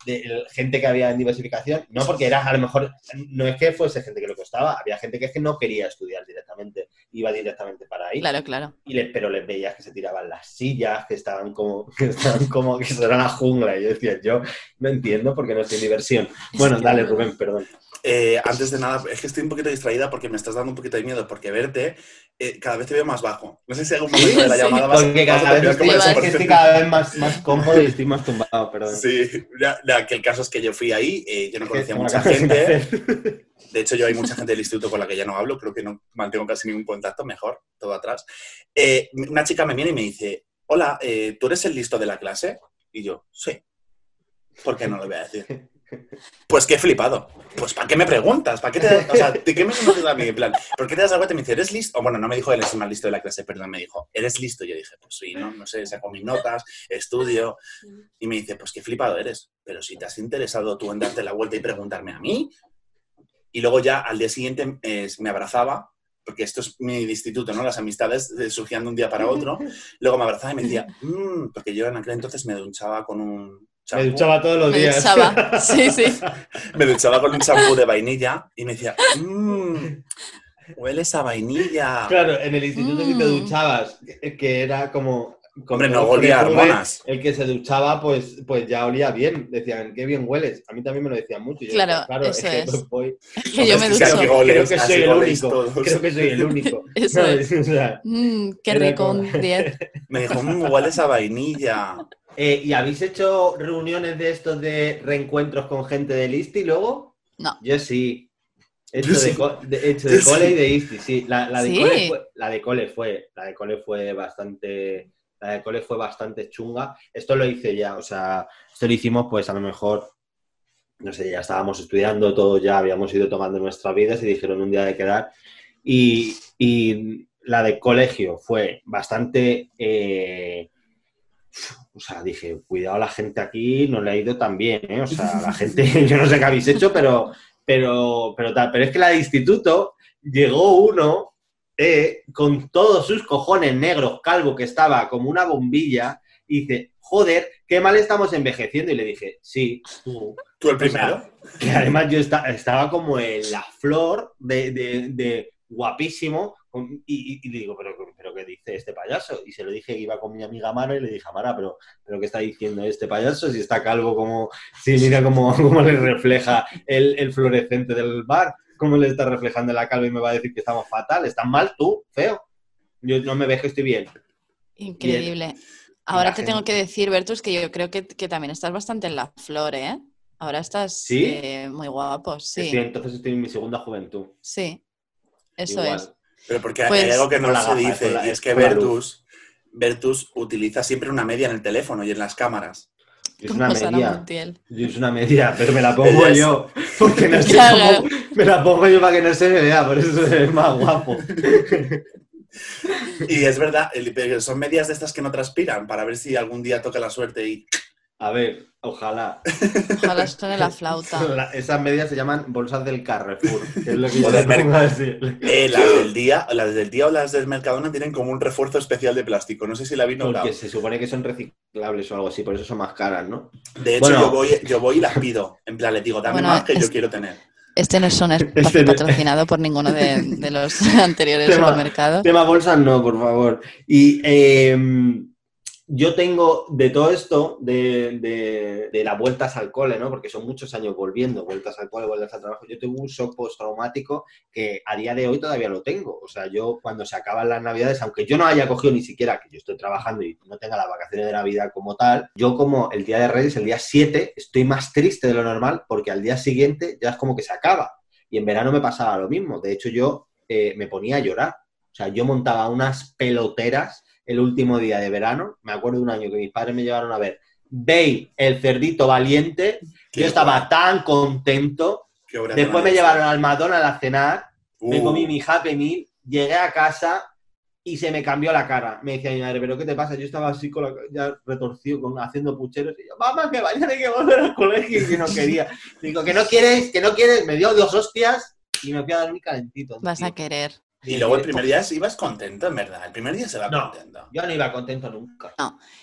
Speaker 2: De gente que había en diversificación, no porque era a lo mejor, no es que fuese gente que le costaba, había gente que es que no quería estudiar directamente, iba directamente para ahí.
Speaker 4: Claro, claro.
Speaker 2: Y les, pero les veías que se tiraban las sillas, que estaban como que estaban como que eso era la jungla. Y yo decía, yo no entiendo por qué no estoy en diversión. Bueno, dale. Rubén, perdón.
Speaker 3: Eh, antes de nada, es que estoy un poquito distraída porque me estás dando un poquito de miedo, porque verte eh, cada vez te veo más bajo. No sé si algún momento de la
Speaker 4: Sí.
Speaker 3: llamada vas,
Speaker 2: Porque
Speaker 3: vas a
Speaker 2: cada vez estoy, es que estoy cada vez más, más cómodo y estoy más tumbado, perdón.
Speaker 3: Sí, ya, ya, que el caso es que yo fui ahí, eh, yo no conocía a mucha gente. De hecho, yo hay mucha gente del instituto con la que ya no hablo, creo que no mantengo casi ningún contacto, mejor, todo atrás. Eh, una chica me viene y me dice, hola, eh, ¿tú eres el listo de la clase? Y yo, sí. ¿Por qué no lo voy a decir? Pues he flipado. Pues ¿para qué me preguntas? ¿Para qué te o sea, ¿de qué me conoces a mí? En plan, ¿por qué te das la vuelta y me dice, ¿eres listo? O bueno, no me dijo, eres el más listo de la clase, perdón, me dijo, ¿eres listo? Yo dije, pues sí, ¿no? No sé, saco mis notas, estudio. Y me dice, pues qué flipado eres. Pero si te has interesado tú en darte la vuelta y preguntarme a mí. Y luego ya al día siguiente eh, me abrazaba, porque esto es mi instituto, ¿no? Las amistades eh, surgían de un día para otro. Luego me abrazaba y me decía, "Mm", porque yo en aquel entonces me duchaba con un
Speaker 2: Me duchaba todos los
Speaker 4: Me
Speaker 2: días.
Speaker 4: duchaba. Sí, sí.
Speaker 3: Me duchaba con un champú de vainilla y me decía, mmm, hueles a vainilla.
Speaker 2: Claro, en el instituto sí te
Speaker 4: Mm.
Speaker 2: duchabas, que que era como...
Speaker 3: Hombre, no olía hormonas.
Speaker 2: El que se duchaba, pues, pues ya olía bien. Decían, qué bien hueles. A mí también me lo decían mucho. Yo
Speaker 4: Claro,
Speaker 2: decía, claro,
Speaker 4: eso
Speaker 2: que
Speaker 4: es.
Speaker 2: voy-
Speaker 4: Que yo me
Speaker 3: Es que así
Speaker 4: ducho.
Speaker 2: creo que soy el único.
Speaker 3: todos.
Speaker 2: Creo que soy el único.
Speaker 4: Eso
Speaker 2: ¿sabes? O sea,
Speaker 4: Mm, qué rico
Speaker 2: como-
Speaker 4: un 10.
Speaker 3: Me dijo, mmm, hueles a vainilla.
Speaker 2: eh, ¿Y habéis hecho reuniones de estos de reencuentros con gente del ISTI luego?
Speaker 4: No.
Speaker 2: Yo sí. He hecho de, hecho cole
Speaker 3: sí.
Speaker 2: y de ISTI, sí. La, la de
Speaker 4: Sí.
Speaker 2: cole fue, la de cole fue, la de cole fue bastante, la de cole fue bastante chunga. Esto lo hice ya, o sea, esto lo hicimos pues a lo mejor, no sé, ya estábamos estudiando, todos ya habíamos ido tomando nuestras vidas y dijeron un día de quedar. Y, y la de colegio fue bastante... eh, o sea, dije, cuidado, la gente aquí no le ha ido tan bien, ¿eh? O sea, la gente, yo no sé qué habéis hecho, pero, pero, pero tal. Pero es que la de instituto llegó uno eh, con todos sus cojones negros, calvo, que estaba como una bombilla, y dice, joder, qué mal estamos envejeciendo. Y le dije, sí, tú.
Speaker 3: ¿Tú el
Speaker 2: O sea,
Speaker 3: primero?
Speaker 2: que además yo esta- estaba como en la flor de, de- de guapísimo y, y- y le digo, ¿pero, pero qué dice este payaso? Y se lo dije que iba con mi amiga Mara y le dije, Mara, pero, pero ¿qué está diciendo este payaso? Si está calvo como, si mira cómo, cómo le refleja el, el fluorescente del bar, cómo le está reflejando la calva y me va a decir que estamos fatal, estás mal tú, feo. Yo no me que estoy bien.
Speaker 4: Increíble. Ahora
Speaker 2: la
Speaker 4: te tengo que decir, Bertus, que yo creo que, que también estás bastante en la flor, ¿eh? Ahora estás
Speaker 2: ¿Sí?
Speaker 4: eh, muy guapo, sí.
Speaker 2: Estoy- entonces estoy en mi segunda juventud.
Speaker 4: Sí, eso
Speaker 2: Igual.
Speaker 4: es.
Speaker 3: Pero porque
Speaker 4: Pues-
Speaker 3: hay algo que no
Speaker 2: la
Speaker 3: se
Speaker 2: gafa,
Speaker 3: dice,
Speaker 2: la-
Speaker 3: y es que Vertus, Vertus utiliza siempre una media en el teléfono y en las cámaras.
Speaker 2: Es una media. Es una media, pero me la pongo
Speaker 3: es-
Speaker 2: yo. Porque no sé cómo. Me la pongo yo para que no se me vea, por eso es más guapo.
Speaker 3: Y es verdad, son medias de estas que no transpiran para ver si algún día toca la suerte y...
Speaker 2: A ver, ojalá.
Speaker 4: Ojalá suene la flauta.
Speaker 2: La- esas medias se llaman bolsas del Carrefour, que es lo que yo
Speaker 3: O del. Eh, las del día, las del día o las del Mercadona tienen como un refuerzo especial de plástico. No sé si la habéis notado.
Speaker 2: Porque se supone que son reciclables o algo así, por eso son más caras, ¿no?
Speaker 3: De hecho,
Speaker 2: Bueno.
Speaker 3: yo, voy, yo voy y las pido. En plan, le digo, dame
Speaker 4: Bueno,
Speaker 3: más que yo quiero tener.
Speaker 4: Este no es un espacio
Speaker 2: Este no-
Speaker 4: patrocinado por ninguno de, de los anteriores
Speaker 2: Tema-
Speaker 4: supermercados.
Speaker 2: Tema bolsas, no, por favor. Y eh, yo tengo de todo esto, de, de- de las vueltas al cole, ¿no? Porque son muchos años volviendo, vueltas al cole, vueltas al trabajo. Yo tengo un shock postraumático que a día de hoy todavía lo tengo. O sea, yo cuando se acaban las navidades, aunque yo no haya cogido ni siquiera, que yo estoy trabajando y no tenga las vacaciones de Navidad como tal, yo como el día de Reyes, el día 7, estoy más triste de lo normal porque al día siguiente ya es como que se acaba. Y en verano me pasaba lo mismo. De hecho, yo eh, me ponía a llorar. O sea, yo montaba unas peloteras el último día de verano. Me acuerdo de un año que mis padres me llevaron a ver Bey, el cerdito valiente.
Speaker 3: Qué
Speaker 2: Yo estaba
Speaker 3: guay,
Speaker 2: tan contento.
Speaker 3: qué obra
Speaker 2: Después me llevaron al McDonald's a cenar. Me
Speaker 3: Uh,
Speaker 2: comí mi Happy Meal. Llegué a casa y se me cambió la cara. Me decía mi madre, ¿pero qué te pasa? Yo estaba así con la, ya retorcido, con, haciendo pucheros. Y yo, mamá, que mañana hay que volver al colegio. Y yo no quería. Digo, que no quieres, que no quieres. Me dio dos hostias y me fui a dormir calentito.
Speaker 4: Vas
Speaker 2: tío.
Speaker 4: a querer.
Speaker 3: Y luego el primer día ibas contento, en verdad. El primer día se va
Speaker 2: No.
Speaker 3: contento.
Speaker 2: Yo no iba contento nunca.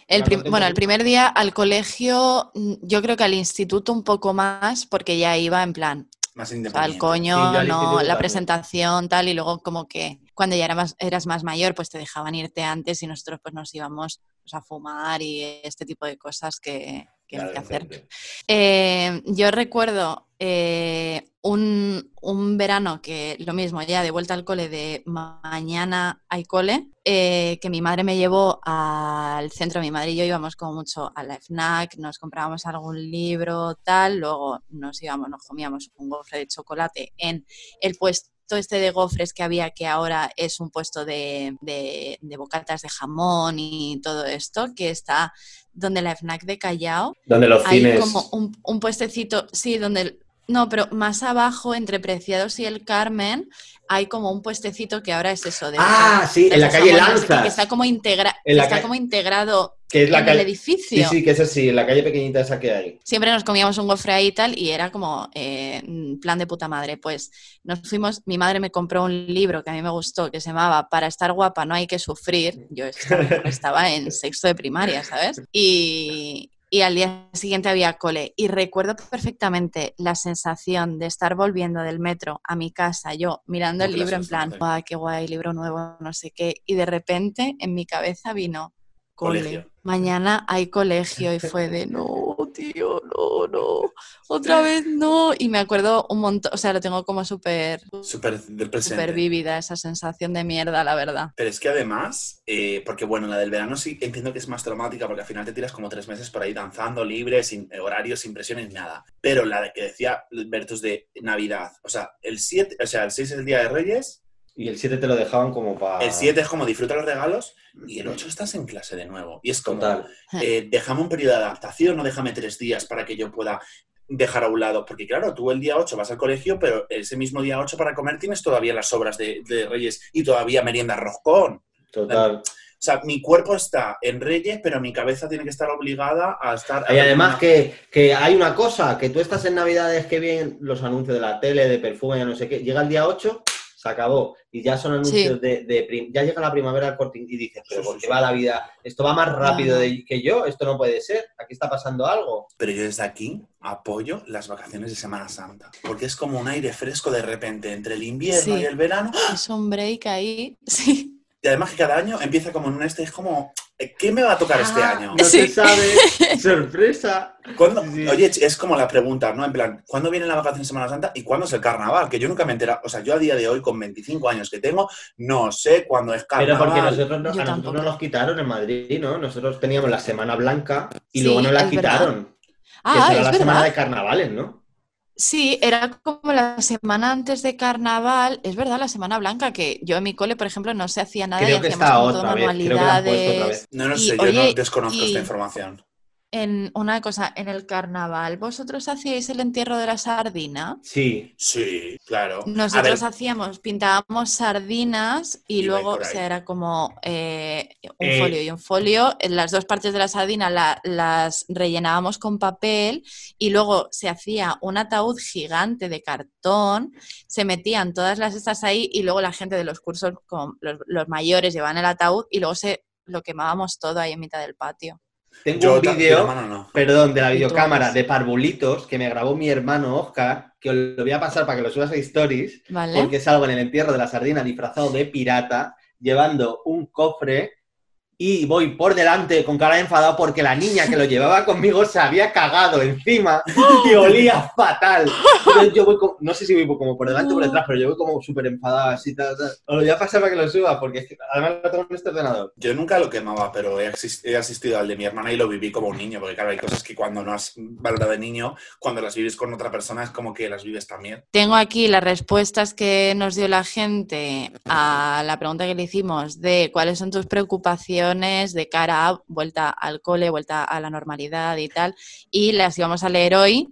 Speaker 4: El
Speaker 2: Una
Speaker 4: prim-
Speaker 2: contenta
Speaker 4: bueno, el primer día al colegio, mm, yo creo que al instituto un poco más, porque ya iba en plan,
Speaker 3: Más
Speaker 4: o sea,
Speaker 3: independiente.
Speaker 4: al coño,
Speaker 2: Sí,
Speaker 4: no, la presentación, tal, y luego como que cuando ya era más- eras más mayor, pues te dejaban irte antes y nosotros pues nos íbamos pues, a fumar y este tipo de cosas que, que hay que hacer. Eh, yo recuerdo eh, un, un verano que lo mismo, ya de vuelta al cole, de ma- mañana hay cole, eh, que mi madre me llevó al centro, mi madre y yo íbamos como mucho a la FNAC, nos comprábamos algún libro, tal, luego nos íbamos, nos comíamos un gofre de chocolate en el puesto este de gofres que había, que ahora es un puesto de, de, de bocatas de jamón y todo esto, que está donde la FNAC de Callao,
Speaker 2: Donde los
Speaker 4: hay
Speaker 2: cines.
Speaker 4: como un, un puestecito, sí, donde... No, pero más abajo, entre Preciados y el Carmen, hay como un puestecito que ahora es eso. De
Speaker 2: Ah, sí, en la calle Lanzas.
Speaker 4: Que está como, integra
Speaker 2: En la
Speaker 4: está como integrado
Speaker 2: Que es la
Speaker 4: en el
Speaker 2: calle.
Speaker 4: edificio.
Speaker 2: Sí, sí, que es así, en la calle pequeñita esa que hay.
Speaker 4: Siempre nos comíamos un gofre ahí y tal, y era como eh, plan de puta madre. Pues nos fuimos, mi madre me compró un libro que a mí me gustó, que se llamaba Para estar guapa no hay que sufrir. Yo estaba, estaba en sexto de primaria, ¿sabes? Y, y al día siguiente había cole. Y recuerdo perfectamente la sensación de estar volviendo del metro a mi casa, yo mirando el libro en plan. ¡guau, qué guay, libro nuevo, no sé qué! Y de repente en mi cabeza vino, cole,
Speaker 3: Colegio.
Speaker 4: mañana hay colegio. Y fue de, no, tío, no, no, otra vez no. Y me acuerdo un montón, o sea, lo tengo como súper,
Speaker 3: Súper del presente.
Speaker 4: súper vívida esa sensación de mierda, la verdad.
Speaker 3: Pero es que además, eh, porque bueno, la del verano sí entiendo que es más traumática porque al final te tiras como tres meses por ahí danzando, libre, sin horarios, sin presiones, nada. Pero la que decía Bertus de Navidad, o sea, el 7, o sea, el 6 es el día de Reyes,
Speaker 2: Y el 7 te lo dejaban como para.
Speaker 3: el 7 es como disfruta los regalos y el 8 estás en clase de nuevo. Y es como,
Speaker 2: Total.
Speaker 3: eh, déjame un periodo de adaptación, no déjame tres días para que yo pueda dejar a un lado. Porque claro, tú el día 8 vas al colegio, pero ese mismo día 8 para comer tienes todavía las sobras de, de Reyes y todavía merienda roscón.
Speaker 2: Total.
Speaker 3: O sea, mi cuerpo está en Reyes, pero mi cabeza tiene que estar obligada a estar...
Speaker 2: Y además que, que hay una cosa, que tú estás en Navidades que vienen los anuncios de la tele, de perfume, ya no sé qué, llega el día 8, se acabó. Y ya son anuncios
Speaker 4: Sí.
Speaker 2: de, de prim- Ya llega la primavera al corte y dices, pero
Speaker 3: Sí,
Speaker 2: ¿por qué
Speaker 3: sí.
Speaker 2: va la vida? Esto va más rápido de- que yo, esto no puede ser, aquí está pasando algo.
Speaker 3: Pero yo desde aquí apoyo las vacaciones de Semana Santa, porque es como un aire fresco de repente entre el invierno
Speaker 4: Sí.
Speaker 3: y el verano.
Speaker 4: Es un break ahí, sí.
Speaker 3: Y además que cada año empieza como en un este, es como, eh, ¿qué me va a tocar este
Speaker 2: Ah,
Speaker 3: año?
Speaker 2: No se sabe, sorpresa.
Speaker 3: ¿Cuándo-
Speaker 2: Sí.
Speaker 3: Oye, es como la pregunta, ¿no? En plan, ¿cuándo viene la vacación de Semana Santa y cuándo es el carnaval? Que yo nunca me he enterado. O sea, yo a día de hoy, con 25 años que tengo, no sé cuándo es
Speaker 2: Pero
Speaker 3: carnaval.
Speaker 2: porque nosotros, no- a nosotros
Speaker 4: tampoco.
Speaker 2: no nos quitaron en Madrid, ¿no? Nosotros teníamos la Semana Blanca y
Speaker 4: Sí,
Speaker 2: luego nos la
Speaker 4: es verdad.
Speaker 2: quitaron. que
Speaker 4: Ah,
Speaker 2: será
Speaker 4: es
Speaker 2: la Semana de carnavales, ¿no?
Speaker 4: Sí, era como la semana antes de carnaval. Es verdad, la semana blanca, que yo en mi cole, por ejemplo, no se hacía nada
Speaker 2: Creo
Speaker 4: y
Speaker 2: que
Speaker 4: hacíamos
Speaker 2: está
Speaker 4: como
Speaker 2: otra
Speaker 4: todo
Speaker 2: vez, creo que la han puesto otra vez.
Speaker 4: manualidades.
Speaker 3: No
Speaker 4: Y,
Speaker 3: sé, yo
Speaker 4: oye,
Speaker 3: no desconozco
Speaker 4: y-
Speaker 3: esta información.
Speaker 4: En una cosa, en el carnaval, ¿vosotros hacíais el entierro de la sardina?
Speaker 2: Sí.
Speaker 3: Sí, claro.
Speaker 4: Nosotros hacíamos, pintábamos sardinas y luego, o sea, era como eh, un
Speaker 2: Eh.
Speaker 4: folio y un folio. En las dos partes de la sardina la- las rellenábamos con papel y luego se hacía un ataúd gigante de cartón, se metían todas las estas ahí y luego la gente de los cursos, como los, los mayores, llevaban el ataúd y luego se lo quemábamos todo ahí en mitad del patio.
Speaker 2: Tengo
Speaker 3: yo
Speaker 2: un vídeo,
Speaker 3: no.
Speaker 2: perdón, de la videocámara de parvulitos que me grabó mi hermano Oscar, que os lo voy a pasar para que lo subas a stories,
Speaker 4: ¿Vale?
Speaker 2: porque salgo en el entierro de la sardina disfrazado de pirata, llevando un cofre y voy por delante con cara de enfadado porque la niña que lo llevaba conmigo se había cagado encima y olía fatal. Entonces yo voy como- no sé si voy como por delante o por detrás, pero yo voy como súper enfadado así, tal, tal. Os lo voy a pasar para que lo suba, porque es que además lo tengo en este ordenador.
Speaker 3: Yo nunca lo quemaba, pero he, he asistido al de mi hermana y lo viví como un niño, porque claro, hay cosas que cuando no has valorado de niño, cuando las vives con otra persona es como que las vives también.
Speaker 4: Tengo aquí las respuestas que nos dio la gente a la pregunta que le hicimos de cuáles son tus preocupaciones de cara a vuelta al cole, vuelta a la normalidad y tal. Y las íbamos a leer hoy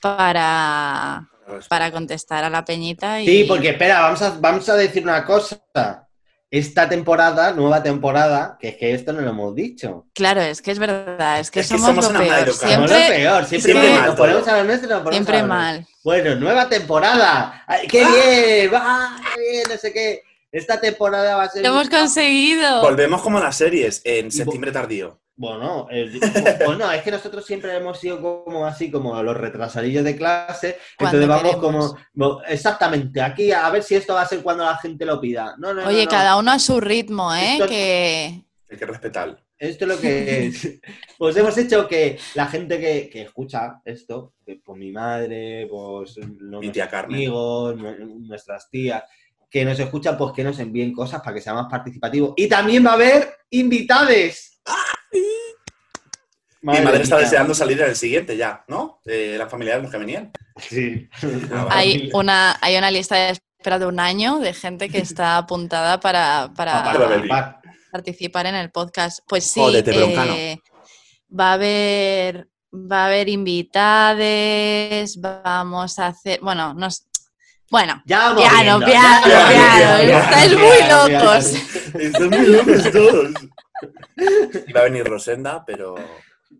Speaker 4: para, para contestar a la peñita. Y...
Speaker 2: Sí, porque espera, vamos a, vamos a decir una cosa. Esta temporada, nueva temporada, que es que esto no lo hemos dicho.
Speaker 4: Claro, es que es verdad, es que
Speaker 3: Es que
Speaker 4: somos,
Speaker 3: somos
Speaker 4: lo peor.
Speaker 2: Lo
Speaker 4: Siempre,
Speaker 2: peor, siempre,
Speaker 3: siempre
Speaker 2: nos
Speaker 3: mal
Speaker 2: ponemos
Speaker 3: todo.
Speaker 2: a lo nuestro, nos ponemos
Speaker 4: siempre
Speaker 2: a lo nuestro.
Speaker 4: mal.
Speaker 2: Bueno, nueva temporada. Ay, ¡Qué bien! ¡Va! ¡Qué bien! No sé qué. Esta temporada va a ser.
Speaker 4: Lo hemos conseguido.
Speaker 3: Volvemos como las series en
Speaker 2: Y
Speaker 3: septiembre tardío.
Speaker 2: Bueno, el- bueno, es que nosotros siempre hemos sido como así, como los retrasadillos de clase,
Speaker 4: Cuando
Speaker 2: entonces vamos
Speaker 4: queremos.
Speaker 2: como, no, exactamente, aquí a ver si esto va a ser cuando la gente lo pida. No, no,
Speaker 4: Oye,
Speaker 2: no.
Speaker 4: cada uno a su ritmo, ¿eh?
Speaker 2: Esto-
Speaker 4: Que...
Speaker 3: Hay que respetar.
Speaker 2: Esto es lo que es. Pues hemos hecho que la gente que, que escucha esto, por mi madre, pues los
Speaker 3: Mi tía Carmen.
Speaker 2: amigos, nu- nuestras tías, que nos escuchan, pues que nos envíen cosas para que sea más participativo. Y también va a haber invitades.
Speaker 3: Mi madre está deseando salir en el siguiente ya, ¿no? De las familiares que venían.
Speaker 2: Sí.
Speaker 3: Ah.
Speaker 4: Hay una, hay una lista de espera de un año de gente que está apuntada para, para
Speaker 3: Para venir.
Speaker 2: participar.
Speaker 4: en el podcast. Pues sí,
Speaker 3: Jódete,
Speaker 4: eh, va a haber va a haber invitades, vamos a hacer, bueno, nos bueno,
Speaker 2: Ya vamos
Speaker 4: piano,
Speaker 2: viendo,
Speaker 4: piano, piano,
Speaker 2: Piano,
Speaker 4: muy
Speaker 2: piano.
Speaker 4: locos.
Speaker 3: Están muy locos todos. Iba a venir Rosenda, pero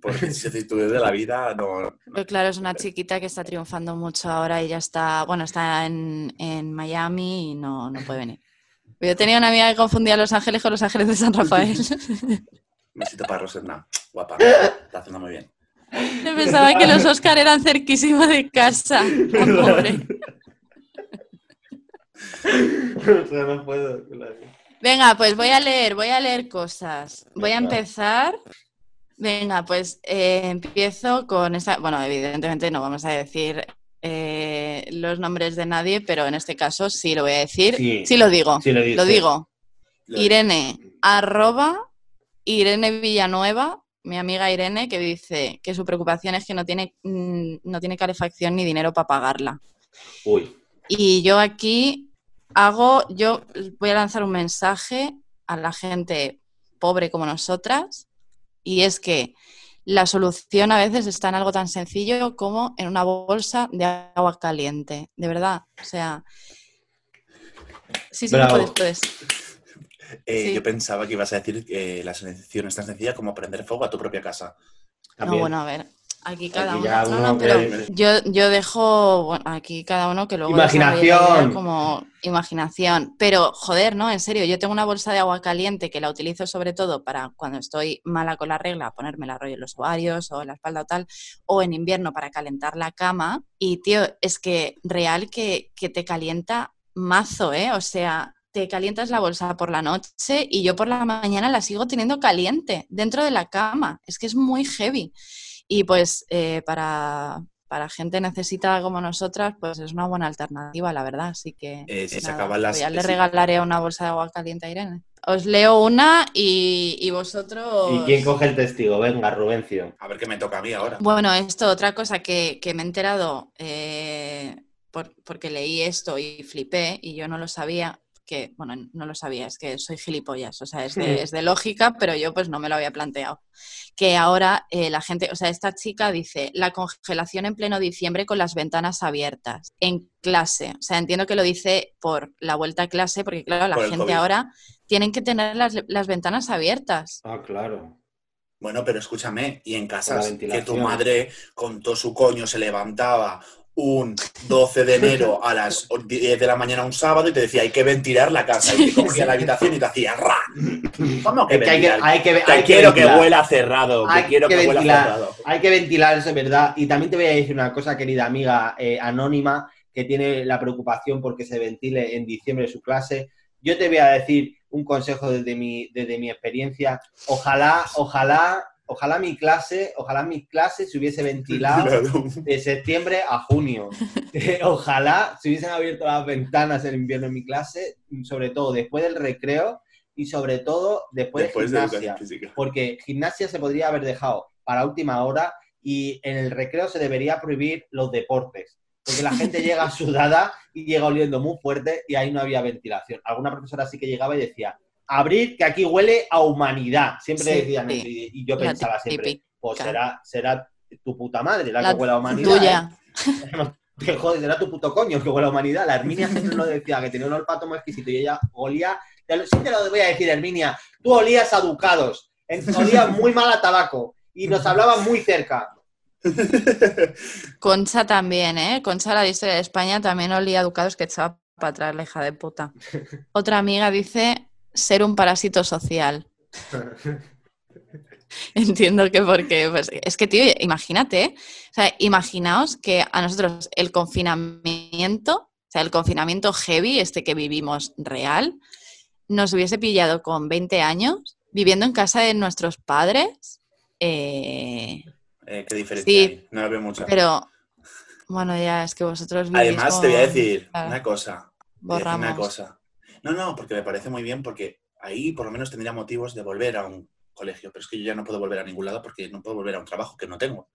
Speaker 3: por vicisitudes de la vida no.
Speaker 4: Pero claro, es una chiquita que está triunfando mucho ahora y ya está, bueno, está en, en Miami y no, no puede venir. Yo tenía una amiga que confundía Los Ángeles con Los Ángeles de San Rafael.
Speaker 3: Besito para Rosenda. Guapa. Está haciendo muy bien.
Speaker 4: Yo Pensaba que los Oscar eran cerquísimo de casa. La pobre.
Speaker 2: O sea, no puedo.
Speaker 4: Venga, pues voy a leer, voy a leer cosas. Voy a empezar. Venga, pues eh, empiezo con esta. Bueno, evidentemente no vamos a decir eh, los nombres de nadie, pero en este caso sí lo voy a decir.
Speaker 2: Sí.
Speaker 4: Sí, lo digo.
Speaker 2: Sí, lo dice.
Speaker 4: Lo digo. Irene, arroba Irene Villanueva, mi amiga Irene, que dice que su preocupación es que no tiene, mm, no tiene calefacción ni dinero para pagarla.
Speaker 2: Uy.
Speaker 4: Y yo aquí hago, yo voy a lanzar un mensaje a la gente pobre como nosotras, y es que la solución a veces está en algo tan sencillo como en una bolsa de agua caliente, de verdad. O sea, sí, sí, puedes, puedes.
Speaker 3: Eh,
Speaker 4: Sí.
Speaker 3: Yo pensaba que ibas a decir que la solución es tan sencilla como prender fuego a tu propia casa.
Speaker 2: También.
Speaker 4: No, bueno, a ver. Aquí cada
Speaker 2: Aquí
Speaker 4: uno.
Speaker 2: ya
Speaker 4: no,
Speaker 2: uno
Speaker 4: no, pero
Speaker 2: que-
Speaker 4: yo, yo dejo bueno, aquí cada uno que luego.
Speaker 2: Imaginación.
Speaker 4: Como imaginación. Pero, joder, ¿no? En serio, yo tengo una bolsa de agua caliente que la utilizo sobre todo para cuando estoy mala con la regla, ponerme la rollo en los ovarios o en la espalda o tal, o en invierno para calentar la cama. Y, tío, es que real que, que te calienta mazo, ¿eh? O sea, te calientas la bolsa por la noche y yo por la mañana la sigo teniendo caliente dentro de la cama. Es que es muy heavy. Y pues eh, para, para gente necesitada como nosotras, pues es una buena alternativa, la verdad. Así que
Speaker 3: Eh, si se
Speaker 4: nada,
Speaker 3: acaban las-
Speaker 4: pues ya le regalaré una bolsa de agua caliente a Irene. Os leo una y, y vosotros...
Speaker 2: ¿Y quién coge el testigo? Venga, Rubencio.
Speaker 3: A ver qué me toca a mí ahora.
Speaker 4: Bueno, esto, otra cosa que, que me he enterado eh, por- porque leí esto y flipé y yo no lo sabía, que, bueno, no lo sabía, es que soy gilipollas, o sea, es de, es de lógica, pero yo pues no me lo había planteado. Que ahora eh, la gente, o sea, esta chica dice, la congelación en pleno diciembre con las ventanas abiertas, en clase, o sea, entiendo que lo dice por la vuelta a clase, porque claro, la
Speaker 3: Por
Speaker 4: gente
Speaker 3: COVID.
Speaker 4: ahora tienen que tener las, las ventanas abiertas.
Speaker 2: Ah, claro.
Speaker 3: Bueno, pero escúchame, y en casas que tu madre con todo su coño se levantaba un 12 de enero a las 10 de la mañana un sábado y te decía hay que ventilar la casa y te cogía la habitación y te hacía ¡ra! ¿Cómo que
Speaker 2: hay que, hay que,
Speaker 3: Que
Speaker 2: hay
Speaker 3: quiero que huela cerrado, que
Speaker 2: Hay
Speaker 3: quiero que, huela
Speaker 2: ventilar.
Speaker 3: cerrado.
Speaker 2: Hay que ventilar, eso es verdad. Y también te voy a decir una cosa, querida amiga eh, anónima, que tiene la preocupación porque se ventile en diciembre su clase. Yo te voy a decir un consejo desde mi, desde mi experiencia. Ojalá, ojalá, ojalá mi clase, ojalá mi clase se hubiese ventilado de septiembre a junio. Eh, Ojalá se hubiesen abierto las ventanas en invierno en mi clase, sobre todo después del recreo y sobre todo después,
Speaker 3: Después
Speaker 2: de
Speaker 3: de
Speaker 2: gimnasia.
Speaker 3: física.
Speaker 2: porque gimnasia se podría haber dejado para última hora y en el recreo se debería prohibir los deportes. Porque la gente llega sudada y llega oliendo muy fuerte y ahí no había ventilación. Alguna profesora sí que llegaba y decía, abrir que aquí huele a humanidad. Siempre
Speaker 4: Sí,
Speaker 2: decían
Speaker 4: sí.
Speaker 2: y, y yo
Speaker 4: La
Speaker 2: pensaba siempre,
Speaker 4: típica.
Speaker 2: pues será, será tu puta madre la,
Speaker 4: La
Speaker 2: que huele a humanidad.
Speaker 4: tuya.
Speaker 2: ¿eh? No te jodes, será tu puto coño que huele a humanidad. La Herminia siempre lo decía, que tenía un olfato muy exquisito y ella olía, sí te lo voy a decir, Herminia, tú olías a ducados, olías muy mal a tabaco y nos hablaban muy cerca.
Speaker 4: Concha también, ¿eh? Concha, la de historia de España, también olía a ducados que echaba para atrás la hija de puta. Otra amiga dice ser un parásito social. Entiendo que porque, pues, es que, tío, imagínate, o sea, imaginaos que a nosotros el confinamiento, o sea, el confinamiento heavy, este que vivimos real, nos hubiese pillado con 20 años, viviendo en casa de nuestros padres. eh,
Speaker 3: Eh, ¿Qué diferencia
Speaker 4: Sí,
Speaker 3: hay? No la veo mucha.
Speaker 4: pero, bueno, ya es que vosotros vivís
Speaker 3: Además, te voy a decir
Speaker 4: claro,
Speaker 3: una cosa. Voy a decir una
Speaker 4: borramos.
Speaker 3: cosa. No, no, porque me parece muy bien, porque ahí por lo menos tendría motivos de volver a un colegio, pero es que yo ya no puedo volver a ningún lado porque no puedo volver a un trabajo que no tengo.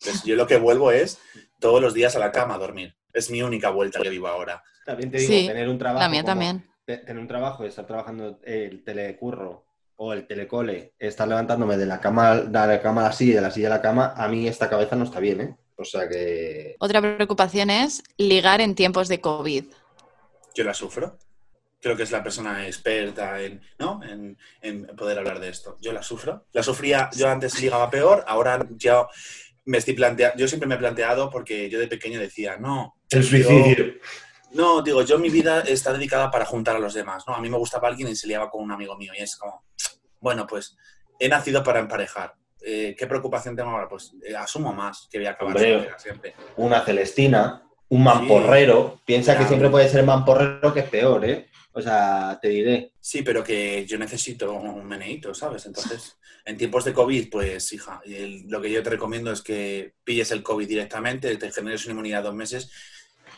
Speaker 3: Entonces, yo lo que vuelvo es todos los días a la cama a dormir. Es mi única vuelta que vivo ahora.
Speaker 2: También te digo,
Speaker 4: Sí,
Speaker 2: tener un trabajo.
Speaker 4: La mía
Speaker 2: como-
Speaker 4: también.
Speaker 2: te- Tener un trabajo y estar trabajando el telecurro o el telecole, estar levantándome de la cama, de la cama a la silla, de la silla a la cama, a mí esta cabeza no está bien, ¿eh? O sea que.
Speaker 4: Otra preocupación es ligar en tiempos de COVID.
Speaker 3: Yo la sufro. Creo que es la persona experta en, ¿no? en, en poder hablar de esto. Yo la sufro. La sufría, yo antes ligaba peor, ahora ya me estoy planteando, yo siempre me he planteado porque yo de pequeño decía, no,
Speaker 2: El
Speaker 3: suicidio. No, digo, yo mi vida está dedicada para juntar a los demás, ¿no? A mí me gustaba alguien y se liaba con un amigo mío y es como, bueno, pues he nacido para emparejar. Eh, ¿Qué preocupación tengo ahora? Pues eh, asumo más que voy a acabar
Speaker 2: Hombre.
Speaker 3: siempre.
Speaker 2: Una Celestina, un mamporrero. Piensa que siempre puede ser mamporrero que es peor, ¿eh? O sea, te diré.
Speaker 3: Sí, pero que yo necesito un meneíto, ¿sabes? Entonces, en tiempos de COVID, pues, hija, el- lo que yo te recomiendo es que pilles el COVID directamente, te generes una inmunidad dos meses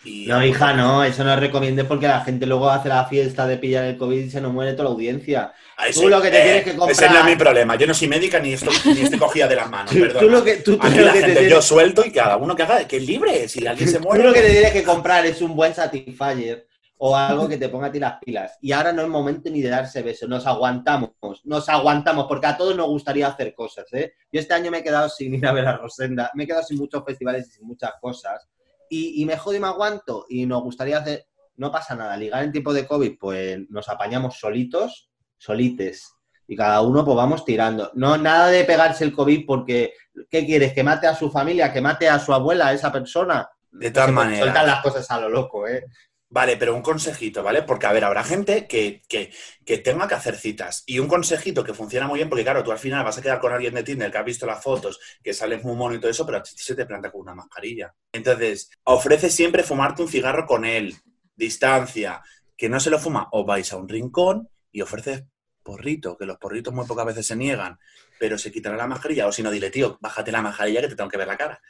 Speaker 3: y...
Speaker 2: No, hija, no, eso no recomiende porque la gente luego hace la fiesta de pillar el COVID y se nos muere toda la audiencia.
Speaker 3: Ahí
Speaker 2: Tú
Speaker 3: sí.
Speaker 2: lo que te
Speaker 3: Eh,
Speaker 2: tienes que comprar-
Speaker 3: Ese no es mi problema. Yo no soy médica ni estoy, ni estoy cogida de las manos,
Speaker 2: Tú, tú lo que, tú, tú lo que te tienes-
Speaker 3: yo suelto y cada uno que haga, que es libre. Si alguien se
Speaker 2: tú
Speaker 3: muere...
Speaker 2: lo que te tienes que comprar es un buen Satisfyer o algo que te ponga a ti las pilas. Y ahora no es momento ni de darse besos, nos aguantamos, nos aguantamos, porque a todos nos gustaría hacer cosas, ¿eh? Yo este año me he quedado sin ir a ver a Rosenda, me he quedado sin muchos festivales y sin muchas cosas, y, y me jodo y me aguanto, y nos gustaría hacer, no pasa nada, ligar en tiempo de COVID, pues nos apañamos solitos, solites, y cada uno pues vamos tirando. No, nada de pegarse el COVID porque, ¿qué quieres? ¿Que mate a su familia? ¿Que mate a su abuela, a esa persona?
Speaker 3: De todas
Speaker 2: Se
Speaker 3: maneras.
Speaker 2: Sueltan las cosas a lo loco, ¿eh?
Speaker 3: Vale, pero un consejito, ¿vale? Porque, a ver, habrá gente que, que, que tenga que hacer citas. Y un consejito que funciona muy bien, porque, claro, tú al final vas a quedar con alguien de Tinder que ha visto las fotos, que sales muy mono y todo eso, pero a se te planta con una mascarilla. Entonces, ofrece siempre fumarte un cigarro con él, distancia, que no se lo fuma, o vais a un rincón y ofreces porrito, que los porritos muy pocas veces se niegan, pero se quitará la mascarilla, o si no, dile, tío, bájate la mascarilla que te tengo que ver la cara.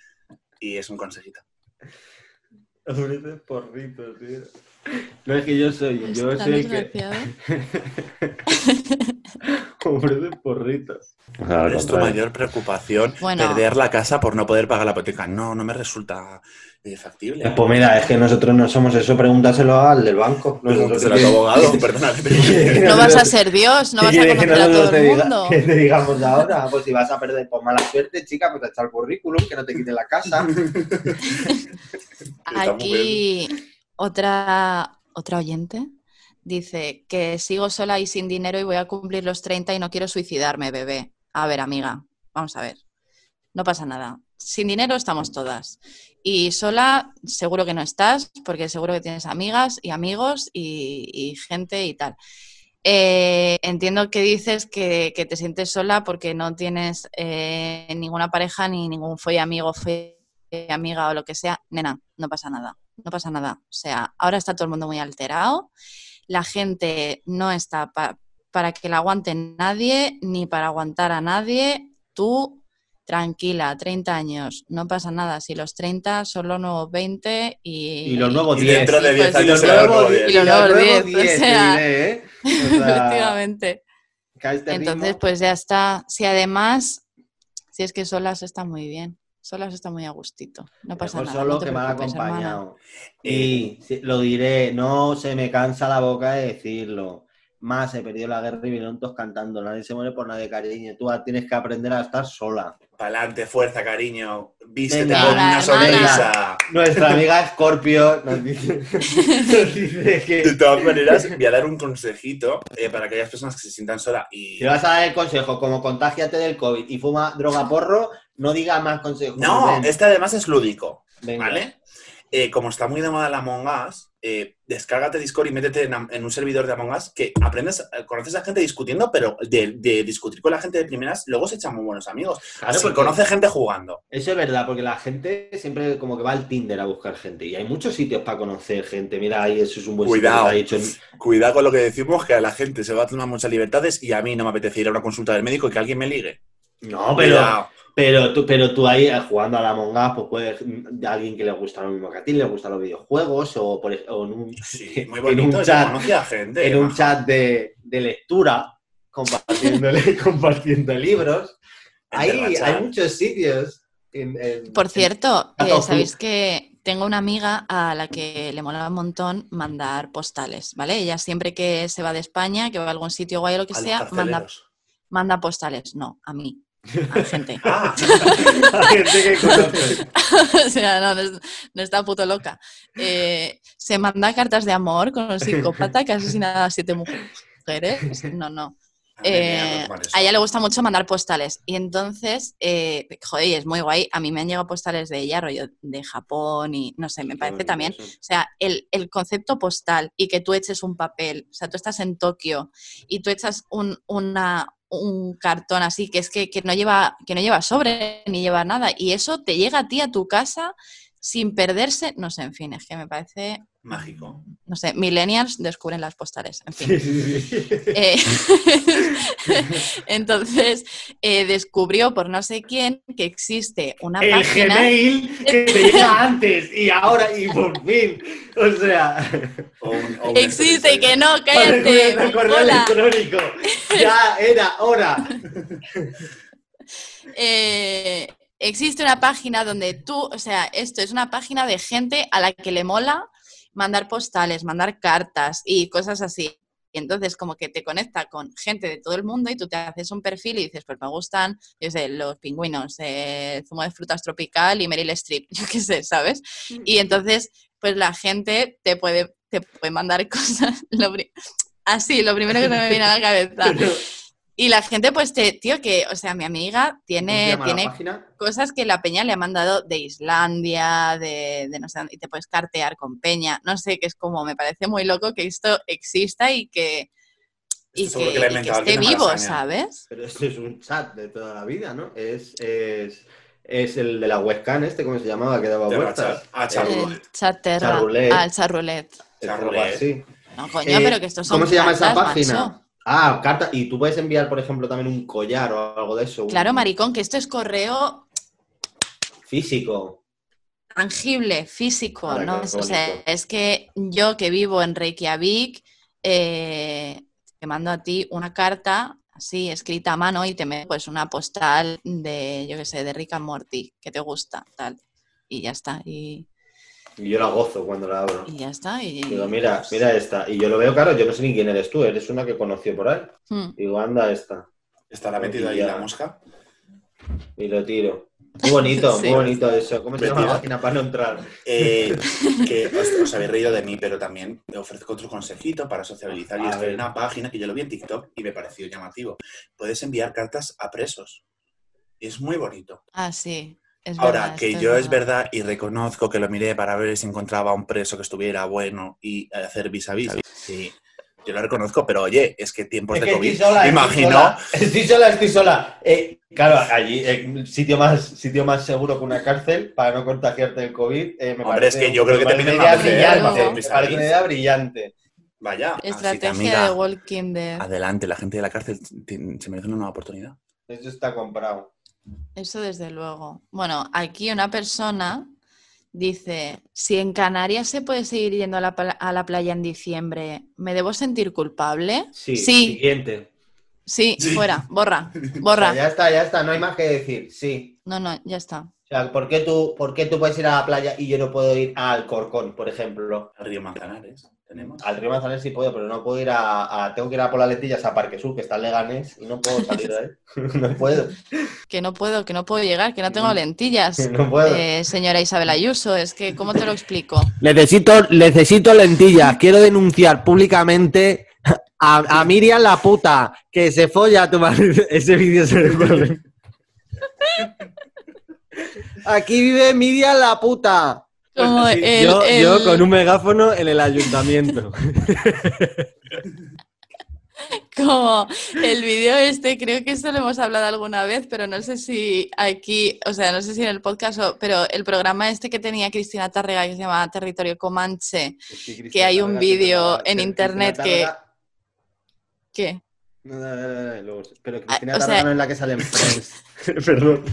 Speaker 3: Y es un consejito.
Speaker 2: Ofreces porritos, tío. No es que yo soy, yo soy el que
Speaker 4: desgraciado.
Speaker 2: ofrece porritos.
Speaker 3: ¿Cuál es tu mayor preocupación?
Speaker 4: Bueno.
Speaker 3: Perder la casa por no poder pagar la hipoteca. No, no me resulta eh, factible.
Speaker 2: Pues mira, es que nosotros no somos eso, pregúntaselo al del banco.
Speaker 3: Pregúntaselo a tu abogado, perdona.
Speaker 4: No vas a ser Dios, no
Speaker 2: ¿Qué
Speaker 4: vas a conocer a todo
Speaker 2: te
Speaker 4: el
Speaker 2: diga-
Speaker 4: mundo.
Speaker 2: que te digamos ahora? Pues si vas a perder por mala suerte, chica, pues a echar currículum, que no te quite la casa.
Speaker 4: Aquí otra, otra oyente dice que sigo sola y sin dinero y voy a cumplir los 30 y no quiero suicidarme, bebé. A ver, amiga, vamos a ver. No pasa nada. Sin dinero estamos todas. Y sola seguro que no estás, porque seguro que tienes amigas y amigos y, y gente y tal. Eh, entiendo que dices que, que te sientes sola porque no tienes eh, ninguna pareja ni ningún amigo, folle amiga o lo que sea. Nena, no pasa nada, no pasa nada. O sea, ahora está todo el mundo muy alterado. La gente no está pa- para que la aguante nadie ni para aguantar a nadie. Tú, tranquila, 30 años, no pasa nada. Si los 30 son los nuevos 20 y...
Speaker 2: Y los nuevos
Speaker 3: Y
Speaker 2: 10.
Speaker 3: dentro de
Speaker 4: Sí,
Speaker 3: 10
Speaker 4: pues,
Speaker 2: Y los
Speaker 3: años será
Speaker 2: nuevos
Speaker 3: nuevo
Speaker 2: 10,
Speaker 3: diez.
Speaker 4: Y los
Speaker 2: y los
Speaker 4: nuevos
Speaker 2: nuevos
Speaker 4: 10, o
Speaker 2: 10, te
Speaker 4: sea.
Speaker 2: diré, ¿eh? O sea,
Speaker 4: Efectivamente.
Speaker 2: este
Speaker 4: Entonces,
Speaker 2: ritmo-
Speaker 4: pues ya está. Si además, si es que solas está muy bien. Solas está muy a gustito. No pasa
Speaker 2: Mejor
Speaker 4: nada.
Speaker 2: solo
Speaker 4: no te
Speaker 2: que mal acompañado. Y sí, lo diré, no se me cansa la boca de decirlo. Más he perdido la guerra y vinieron todos cantando. Nadie se muere por nadie, cariño. Tú tienes que aprender a estar sola.
Speaker 3: Pa'lante, fuerza, cariño. Vístete
Speaker 2: Venga,
Speaker 3: con una
Speaker 4: hermana.
Speaker 3: sonrisa.
Speaker 2: Nuestra amiga Scorpio nos dice, nos dice
Speaker 3: De
Speaker 2: que
Speaker 3: todas maneras, voy a dar un consejito eh, para aquellas personas que se sientan solas y...
Speaker 2: si vas a dar el consejo como contágiate del COVID y fuma droga porro, no digas más consejos.
Speaker 3: No, este además es lúdico,
Speaker 2: venga.
Speaker 3: ¿vale? Eh, como está muy de moda la Among Us, eh, descárgate Discord y métete en, en un servidor de Among Us que aprendes, eh, conoces a gente discutiendo, pero de, de discutir con la gente de primeras, luego se echan muy buenos amigos.
Speaker 2: Claro,
Speaker 3: Así
Speaker 2: porque-
Speaker 3: conoce gente jugando.
Speaker 2: Eso es verdad, porque la gente siempre como que va al Tinder a buscar gente. Y hay muchos sitios para conocer gente. Mira, ahí eso es un buen
Speaker 3: Cuidado.
Speaker 2: sitio dicho.
Speaker 3: Cuidado con lo que decimos, que a la gente se va a tomar muchas libertades y a mí no me apetece ir a una consulta del médico y que alguien me ligue.
Speaker 2: No, pero,
Speaker 3: Cuidado.
Speaker 2: Pero, tú, pero tú ahí eh, jugando a la Us, pues puedes, de alguien que le gusta lo mismo que a ti, le gustan los videojuegos, o, por, o en un,
Speaker 3: Sí, muy
Speaker 2: en un chat,
Speaker 3: gente.
Speaker 2: en un chat de, de lectura, compartiendo, compartiendo libros. Ahí hay muchos sitios. en- en-
Speaker 4: Por cierto, eh, sabéis que tengo una amiga a la que le mola un montón mandar postales, ¿vale? Ella siempre que se va de España, que va a algún sitio guay o lo que
Speaker 3: A
Speaker 4: sea, manda postales. No, a mí, a gente.
Speaker 3: Ah,
Speaker 2: gente que conoce.
Speaker 4: o sea, no, no, es- no está puto loca. Eh, se manda cartas de amor con un psicópata que ha asesinado a siete mujeres. No, no.
Speaker 3: mía,
Speaker 4: Eh,
Speaker 3: eso.
Speaker 4: a ella le gusta mucho mandar postales. Y entonces, eh, joder, es muy guay. A mí me han llegado postales de ella, rollo de Japón y no sé, me parece también.
Speaker 2: eso.
Speaker 4: O sea, el, el concepto postal y que tú eches un papel, o sea, tú estás en Tokio y tú echas un, una, un cartón así que es que, que no lleva, que no lleva sobre ni lleva nada y eso te llega a ti a tu casa sin perderse, no sé, en fin, es que me parece,
Speaker 3: Mágico.
Speaker 4: no sé, millennials descubren las postales, en fin.
Speaker 2: Sí, sí, sí.
Speaker 4: Eh, entonces eh, descubrió por no sé quién que existe una
Speaker 2: El
Speaker 4: página.
Speaker 2: Gmail que te llega antes y ahora y por fin. O sea,
Speaker 3: O un- o un
Speaker 4: Existe, que no, cállate.
Speaker 2: un correo electrónico. Ya era hora.
Speaker 4: Eh, existe una página donde tú, o sea, esto es una página de gente a la que le mola mandar postales, mandar cartas y cosas así. Y entonces como que te conecta con gente de todo el mundo y tú te haces un perfil y dices, pues me gustan, yo sé, los pingüinos, eh, el zumo de frutas tropical y Meryl Streep, yo qué sé, ¿sabes? Y entonces, pues la gente te puede, te puede mandar cosas, lo así, lo primero que se me viene a la cabeza. Y la gente, pues, te, tío, que, o sea, mi amiga
Speaker 2: ¿cómo se
Speaker 4: tiene, tiene cosas que la peña le ha mandado de Islandia, de, de no sé, dónde, y te puedes cartear con peña, no sé, que es como, me parece muy loco que esto exista y que, y que, y esté vivo,
Speaker 3: Malasaña.
Speaker 4: ¿sabes?
Speaker 2: Pero esto es un chat de toda la vida, ¿no? Es, es, es el de la webcam este, ¿cómo se llamaba? Que daba
Speaker 3: De
Speaker 2: vueltas.
Speaker 3: Charroulette.
Speaker 4: El chaterra,
Speaker 2: Charroulette.
Speaker 4: ah, el charroulette.
Speaker 2: es algo
Speaker 3: Charroulette.
Speaker 2: así.
Speaker 4: No, coño,
Speaker 2: Eh,
Speaker 4: pero que estos son
Speaker 2: ¿Cómo se llama esa página?
Speaker 4: macho.
Speaker 2: Ah, carta. Y tú puedes enviar, por ejemplo, también un collar o algo de eso. un
Speaker 4: Claro, maricón, que esto es correo
Speaker 2: Físico.
Speaker 4: tangible, físico,
Speaker 2: Ahora,
Speaker 4: ¿no? Es- o sea, es que yo que vivo en Reykjavik, eh, te mando a ti una carta así escrita a mano y te meto pues una postal de, yo qué sé, de Rick and Morty, que te gusta, tal. Y ya está, Y
Speaker 2: yo la gozo cuando la abro.
Speaker 4: y ya está. Y,
Speaker 2: Digo, mira, mira esta. Y yo lo veo, claro, yo no sé ni quién eres tú, eres una que conoció por ahí.
Speaker 4: Hmm.
Speaker 2: Digo, anda esta.
Speaker 3: ¿Estará metida ahí
Speaker 2: Ya.
Speaker 3: la mosca?
Speaker 2: Y lo tiro. Muy bonito,
Speaker 4: Sí.
Speaker 2: muy bonito eso. ¿Cómo se llama la página para no entrar?
Speaker 3: Eh, que os, os habéis reído de mí, pero también te ofrezco otro consejito para sociabilizar. Y es que hay una página que yo lo vi en TikTok y me pareció llamativo. Puedes enviar cartas a presos. Y es muy bonito.
Speaker 4: Ah, sí. Es
Speaker 3: Ahora,
Speaker 4: verdad,
Speaker 3: que yo es verdad y reconozco que lo miré para ver si encontraba un preso que estuviera bueno y hacer vis a vis. Sí, yo lo reconozco, pero oye, es que tiempos
Speaker 2: Es
Speaker 3: de
Speaker 2: que
Speaker 3: COVID.
Speaker 2: estoy sola,
Speaker 3: me imagino.
Speaker 2: sola. Estoy sola, estoy sola. Eh, claro, allí, eh, sitio, más, sitio más seguro que una cárcel para no contagiarte el COVID. eh, me
Speaker 3: Hombre,
Speaker 2: parece
Speaker 3: es que yo creo que te piden
Speaker 2: una idea brillante. Me parece una idea.
Speaker 3: Vaya, así que,
Speaker 4: Estrategia
Speaker 3: amiga,
Speaker 4: de Walking Dead.
Speaker 3: adelante, la gente de la cárcel se merece una nueva oportunidad.
Speaker 2: Eso está comprado.
Speaker 4: Eso desde luego. Bueno, aquí una persona dice, si en Canarias se puede seguir yendo a la, a la playa en diciembre, ¿me debo sentir culpable?
Speaker 2: Sí,
Speaker 4: sí,
Speaker 2: siguiente.
Speaker 4: sí,
Speaker 3: Sí.
Speaker 4: fuera, borra,
Speaker 2: O sea,
Speaker 4: borra.
Speaker 2: ya está, ya está, no hay más que decir. Sí.
Speaker 4: No, no, ya está.
Speaker 2: O sea, ¿por qué, tú, ¿por qué tú puedes ir a la playa y yo no puedo ir al Corcón, por ejemplo?
Speaker 3: El río Manzanares, tenemos.
Speaker 2: Al río Manzanares sí puedo, pero no puedo ir a, a- Tengo que ir a por las lentillas a Parque Sur, que está en Leganés, y no puedo salir de ahí. no puedo.
Speaker 4: Que no puedo, que no puedo llegar, que no tengo lentillas.
Speaker 2: No puedo.
Speaker 4: Eh, señora Isabel Ayuso, es que, ¿cómo te lo explico?
Speaker 2: Necesito, necesito lentillas. Quiero denunciar públicamente a, a Miriam la puta que se folla a tu marido. Ese vídeo se pone. Aquí vive Miriam la puta.
Speaker 4: Como
Speaker 2: Sí,
Speaker 4: el-
Speaker 2: yo,
Speaker 4: el-
Speaker 2: yo con un megáfono en el ayuntamiento.
Speaker 4: Como el vídeo este, creo que esto lo hemos hablado alguna vez, pero no sé si aquí, o sea, no sé si en el podcast, o- pero el programa este que tenía Cristina Tárrega, que se llama Territorio Comanche, Que hay un vídeo en internet que- ¿qué?
Speaker 2: No, no, no, no, Pero
Speaker 4: Ah,
Speaker 2: Cristina
Speaker 4: o
Speaker 2: Tárrega
Speaker 4: sea-
Speaker 2: no es la que sale en Friends. Perdón.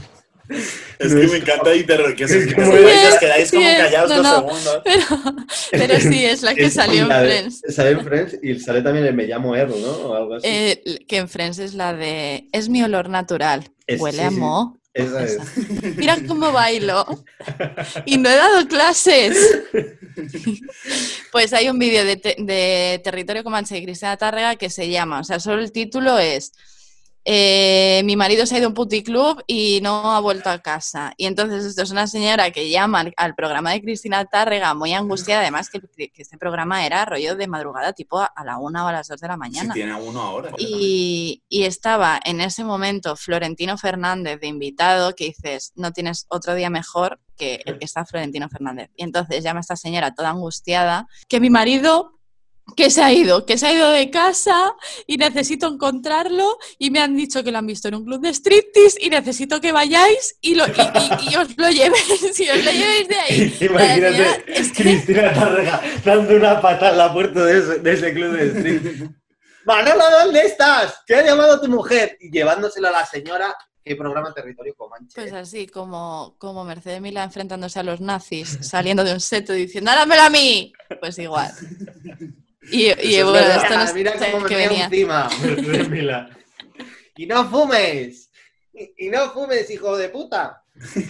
Speaker 3: Es que me encanta interro, que, os quedáis- como callados dos segundos.
Speaker 4: Pero, sí, es la que salió en Friends.
Speaker 2: Sale en Friends y sale también en Me llamo Earl, ¿no? O algo así.
Speaker 4: Eh, que en Friends es la de Es mi olor natural. Huele a moho.
Speaker 2: Esa es.
Speaker 4: Mira cómo bailo. Y no he dado clases. Pues hay un vídeo de Territorio Comanche y Cristina Tárrega que se llama, o sea, solo el título es eh, Mi marido se ha ido a un puticlub y no ha vuelto a casa. Y entonces esto es una señora que llama al, programa de Cristina Tárrega muy angustiada, además que, que este programa era rollo de madrugada, tipo a, a la una o a las dos de la mañana.
Speaker 3: tiene a uno ahora.
Speaker 4: Y, y estaba en ese momento Florentino Fernández de invitado, que dices, no tienes otro día mejor que el que está Florentino Fernández. Y entonces llama esta señora toda angustiada, que mi marido, que se ha ido, que se ha ido de casa y necesito encontrarlo y me han dicho que lo han visto en un club de striptease y necesito que vayáis y, lo, y, y- y os lo llevéis, y os lo llevéis de ahí. Señora
Speaker 2: Imagínate
Speaker 4: es que-
Speaker 2: Cristina Tárrega dando una patada en la puerta de ese, de ese club de street. Manolo, ¿dónde estás? ¿Qué ha llamado tu mujer? Y llevándoselo a la señora. ¿Qué programa Territorio Comanche?
Speaker 4: Pues así, como, como Mercedes Milá enfrentándose a los nazis, saliendo de un seto y diciendo ¡Dámelo a mí! Pues igual. Y, y
Speaker 3: es
Speaker 4: bueno,
Speaker 3: verdad.
Speaker 4: esto no
Speaker 2: Mira, cómo me
Speaker 4: venía.
Speaker 2: encima. Y no fumes. Y, y no fumes, hijo de puta. Qué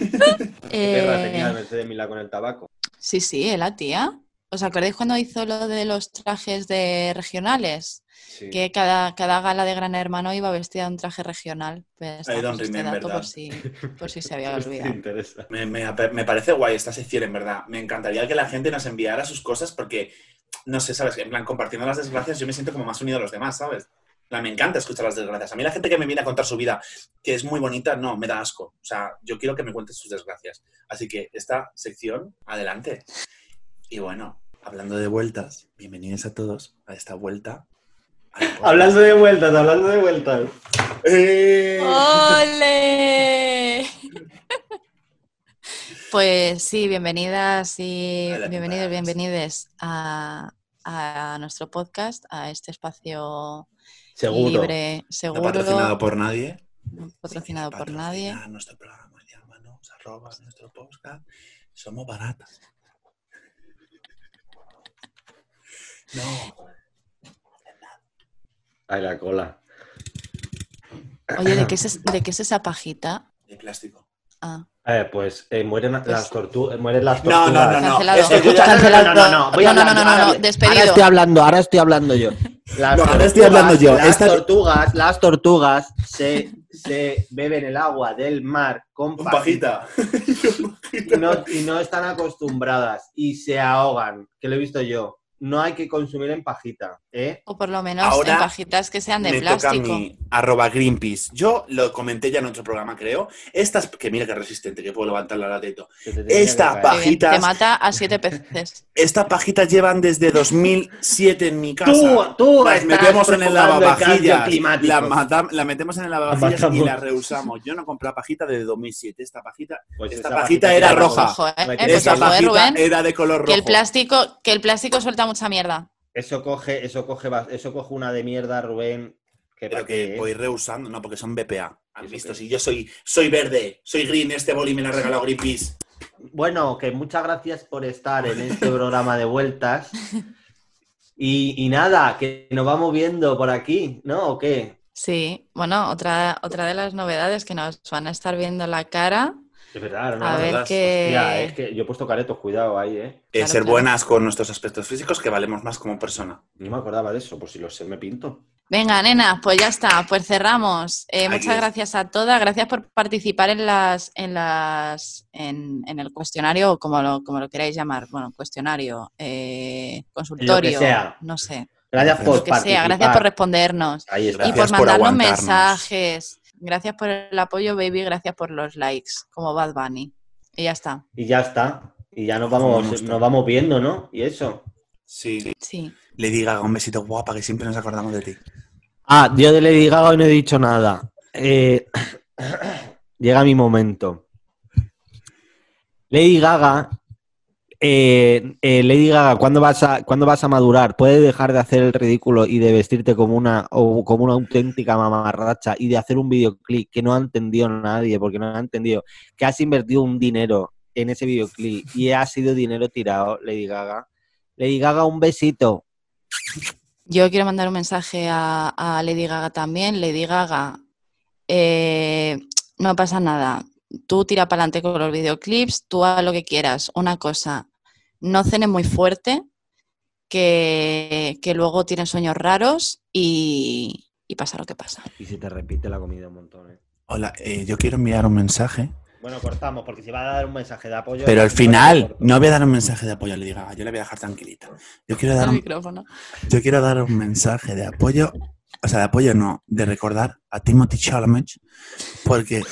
Speaker 2: perra tenía
Speaker 4: Eh,
Speaker 2: Mercedes Milá con el tabaco.
Speaker 4: sí, sí, la tía. ¿Os acordáis cuando hizo lo de los trajes de regionales?
Speaker 2: Sí.
Speaker 4: Que cada, cada gala de Gran Hermano iba vestida de un traje regional. Pues, pues este dato por si, por si se había
Speaker 2: Pues
Speaker 4: olvidado.
Speaker 2: interesa.
Speaker 3: Me, me- me parece guay esta sección, en verdad. Me encantaría que la gente nos enviara sus cosas porque, no sé, ¿sabes? En plan, compartiendo las desgracias, yo me siento como más unido a los demás, ¿sabes? Plan, me encanta escuchar las desgracias. A mí la gente que me viene a contar su vida, que es muy bonita, no, me da asco. O sea, yo quiero que me cuentes sus desgracias. Así que esta sección, adelante. Y bueno, hablando de vueltas, bienvenidos a todos a esta vuelta.
Speaker 2: Hablando de vueltas, hablando de vueltas.
Speaker 3: ¡Eh!
Speaker 4: ¡Ole! Pues sí, bienvenidas y
Speaker 3: Hola,
Speaker 4: bienvenidos, bienvenides a, a nuestro podcast, a este espacio
Speaker 2: Seguro.
Speaker 4: libre,
Speaker 3: No
Speaker 4: seguro,
Speaker 3: patrocinado por nadie.
Speaker 4: no patrocinado por nadie.
Speaker 3: Nuestro programa, llámanos, arroba nuestro podcast. Somos baratas. No.
Speaker 2: Ay, la cola.
Speaker 4: Oye, ¿de qué es, de qué es esa pajita?
Speaker 3: De plástico.
Speaker 4: Ah,
Speaker 2: Eh, pues eh, mueren
Speaker 4: Pues-
Speaker 2: las tortugas. Mueren las
Speaker 3: No,
Speaker 2: tortugas.
Speaker 3: no, no, no.
Speaker 4: Cancelado.
Speaker 3: Yo
Speaker 2: Escucha,
Speaker 3: ya-
Speaker 2: no, no, no, no, voy
Speaker 4: No, no,
Speaker 2: hablando,
Speaker 4: no, no,
Speaker 2: ahora-
Speaker 4: no, despedido.
Speaker 2: Ahora estoy hablando, ahora estoy hablando yo. Las
Speaker 3: No, ahora
Speaker 2: tortugas,
Speaker 3: estoy hablando yo.
Speaker 2: Las
Speaker 3: Esta-
Speaker 2: tortugas, las tortugas se, se beben el agua del mar con
Speaker 3: Con
Speaker 2: pajita
Speaker 3: pajita.
Speaker 2: y no, y no están acostumbradas y se ahogan, que lo he visto yo. No hay que consumir en pajita, ¿eh?
Speaker 4: o por lo menos
Speaker 3: Ahora
Speaker 4: en pajitas que sean de
Speaker 3: Me toca a
Speaker 4: plástico.
Speaker 3: mí, arroba Greenpeace. Yo lo comenté ya en otro programa, creo. Estas, que mira qué resistente, que puedo levantar la lateto.
Speaker 2: Que te tenía
Speaker 3: Esta
Speaker 2: que caer.
Speaker 3: pa-
Speaker 4: Qué bien, Te
Speaker 3: pajitas.
Speaker 4: mata a siete peces.
Speaker 3: Estas pajitas llevan desde 2007 en mi casa.
Speaker 2: Tú, tú
Speaker 3: las
Speaker 2: estás
Speaker 3: metemos en el lavavajillas. La, la metemos en el lavavajillas y la reusamos. Yo no compré pajita desde 2007. Esta pajita,
Speaker 2: Pues
Speaker 3: esta pajita era roja.
Speaker 4: Eh, eh, pues
Speaker 3: esta
Speaker 4: eh,
Speaker 3: pajita
Speaker 4: Rubén,
Speaker 3: era de color rojo.
Speaker 4: que el plástico, que el plástico suelta mucha mierda.
Speaker 2: Eso coge, eso coge, eso coge una de mierda, Rubén. Que
Speaker 3: Pero que
Speaker 2: ¿eh?
Speaker 3: voy reusando, no, porque son BPA. ¿Has
Speaker 2: ¿Eso
Speaker 3: visto? Si yo soy, soy verde, soy green, este boli me lo ha regalado Greenpeace.
Speaker 2: Bueno, que muchas gracias por estar en este programa de vueltas. Y, y nada, que nos vamos viendo por aquí, ¿no? ¿O qué?
Speaker 4: Sí, bueno, otra, otra de las novedades que nos van a estar viendo la cara.
Speaker 2: Es verdad, no
Speaker 4: A ver qué-
Speaker 2: Hostia, es que yo he puesto caretos, cuidado ahí, ¿eh?
Speaker 3: Eh, ser
Speaker 4: claro.
Speaker 3: buenas con nuestros aspectos físicos, que valemos más como persona.
Speaker 2: No me acordaba de eso, pues si lo sé, me pinto.
Speaker 4: Venga, nena, pues ya está, pues cerramos. Eh, muchas
Speaker 3: es.
Speaker 4: gracias a todas, gracias por participar en las, en las, en, en el cuestionario, o como lo, como lo queráis llamar, bueno, cuestionario, eh, consultorio,
Speaker 2: sea.
Speaker 4: no sé,
Speaker 2: Gracias por
Speaker 4: que sea, gracias
Speaker 2: participar.
Speaker 4: por respondernos
Speaker 2: Ahí
Speaker 4: y
Speaker 3: Gracias
Speaker 4: por
Speaker 3: por
Speaker 4: mandarnos mensajes. Gracias por el apoyo, baby, gracias por los likes, como Bad Bunny. Y ya está.
Speaker 2: Y ya está. Y ya nos vamos, nos vamos viendo, ¿no? Y eso.
Speaker 3: Sí.
Speaker 4: Sí.
Speaker 3: Le diga un besito guapa que siempre nos acordamos de ti.
Speaker 2: Ah, yo de Lady Gaga hoy no he dicho nada. Eh, llega mi momento. Lady Gaga, eh, eh, Lady Gaga, ¿cuándo vas, a, ¿cuándo vas a madurar? ¿Puedes dejar de hacer el ridículo y de vestirte como una, o como una auténtica mamarracha y de hacer un videoclip que no ha entendido nadie, porque no ha entendido que has invertido un dinero en ese videoclip y ha sido dinero tirado, Lady Gaga? Lady Gaga, un besito.
Speaker 4: Yo quiero mandar un mensaje a, a Lady Gaga también. Lady Gaga, eh, no pasa nada. Tú tira para adelante con los videoclips, tú haz lo que quieras. Una cosa, no cenes muy fuerte, que, que luego tienes sueños raros y, y pasa lo que pasa.
Speaker 2: Y se te repite la comida un montón, ¿eh?
Speaker 3: Hola, eh, yo quiero enviar un mensaje,
Speaker 2: Bueno, cortamos, porque si va a dar un mensaje de apoyo.
Speaker 3: pero al final no voy a dar un mensaje de apoyo a Lady Gaga, yo le voy a dejar tranquilita. Yo quiero dar un,
Speaker 4: micrófono.
Speaker 3: yo quiero dar un mensaje de apoyo, o sea, de apoyo no, de recordar a Timothy Chalamet, porque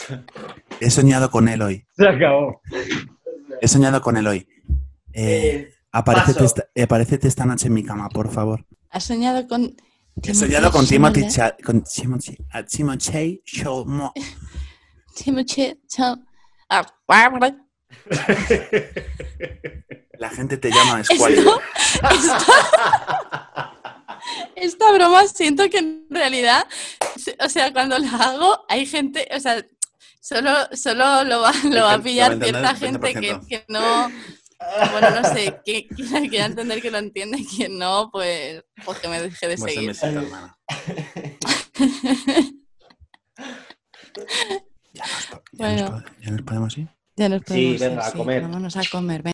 Speaker 3: he soñado con él hoy.
Speaker 2: Se acabó.
Speaker 3: He soñado con él hoy. Eh, aparécete,
Speaker 2: paso.
Speaker 3: esta, aparécete esta noche en mi cama, por favor.
Speaker 4: ¿Has soñado con...
Speaker 3: He soñado con Timothy,
Speaker 4: Chalamet?
Speaker 3: Cha- con Timothy, a Timothy Chalamet.
Speaker 4: Timothy
Speaker 3: La gente te llama escuálido.
Speaker 4: Esta broma siento que en realidad, o sea, cuando la hago, hay gente, o sea, solo, solo lo va, lo va a pillar cierta gente que,
Speaker 3: 20%.
Speaker 4: que no, bueno, no sé, que que quiera entender que lo entiende, quien no, pues, pues que me deje de seguir.
Speaker 3: Ya nos, ya nos
Speaker 4: Bueno.
Speaker 3: po- ya nos podemos ir.
Speaker 4: Ya nos
Speaker 2: Sí,
Speaker 4: ir,
Speaker 2: venga, a
Speaker 4: sí,
Speaker 2: comer.
Speaker 4: Vámonos a comer. venga.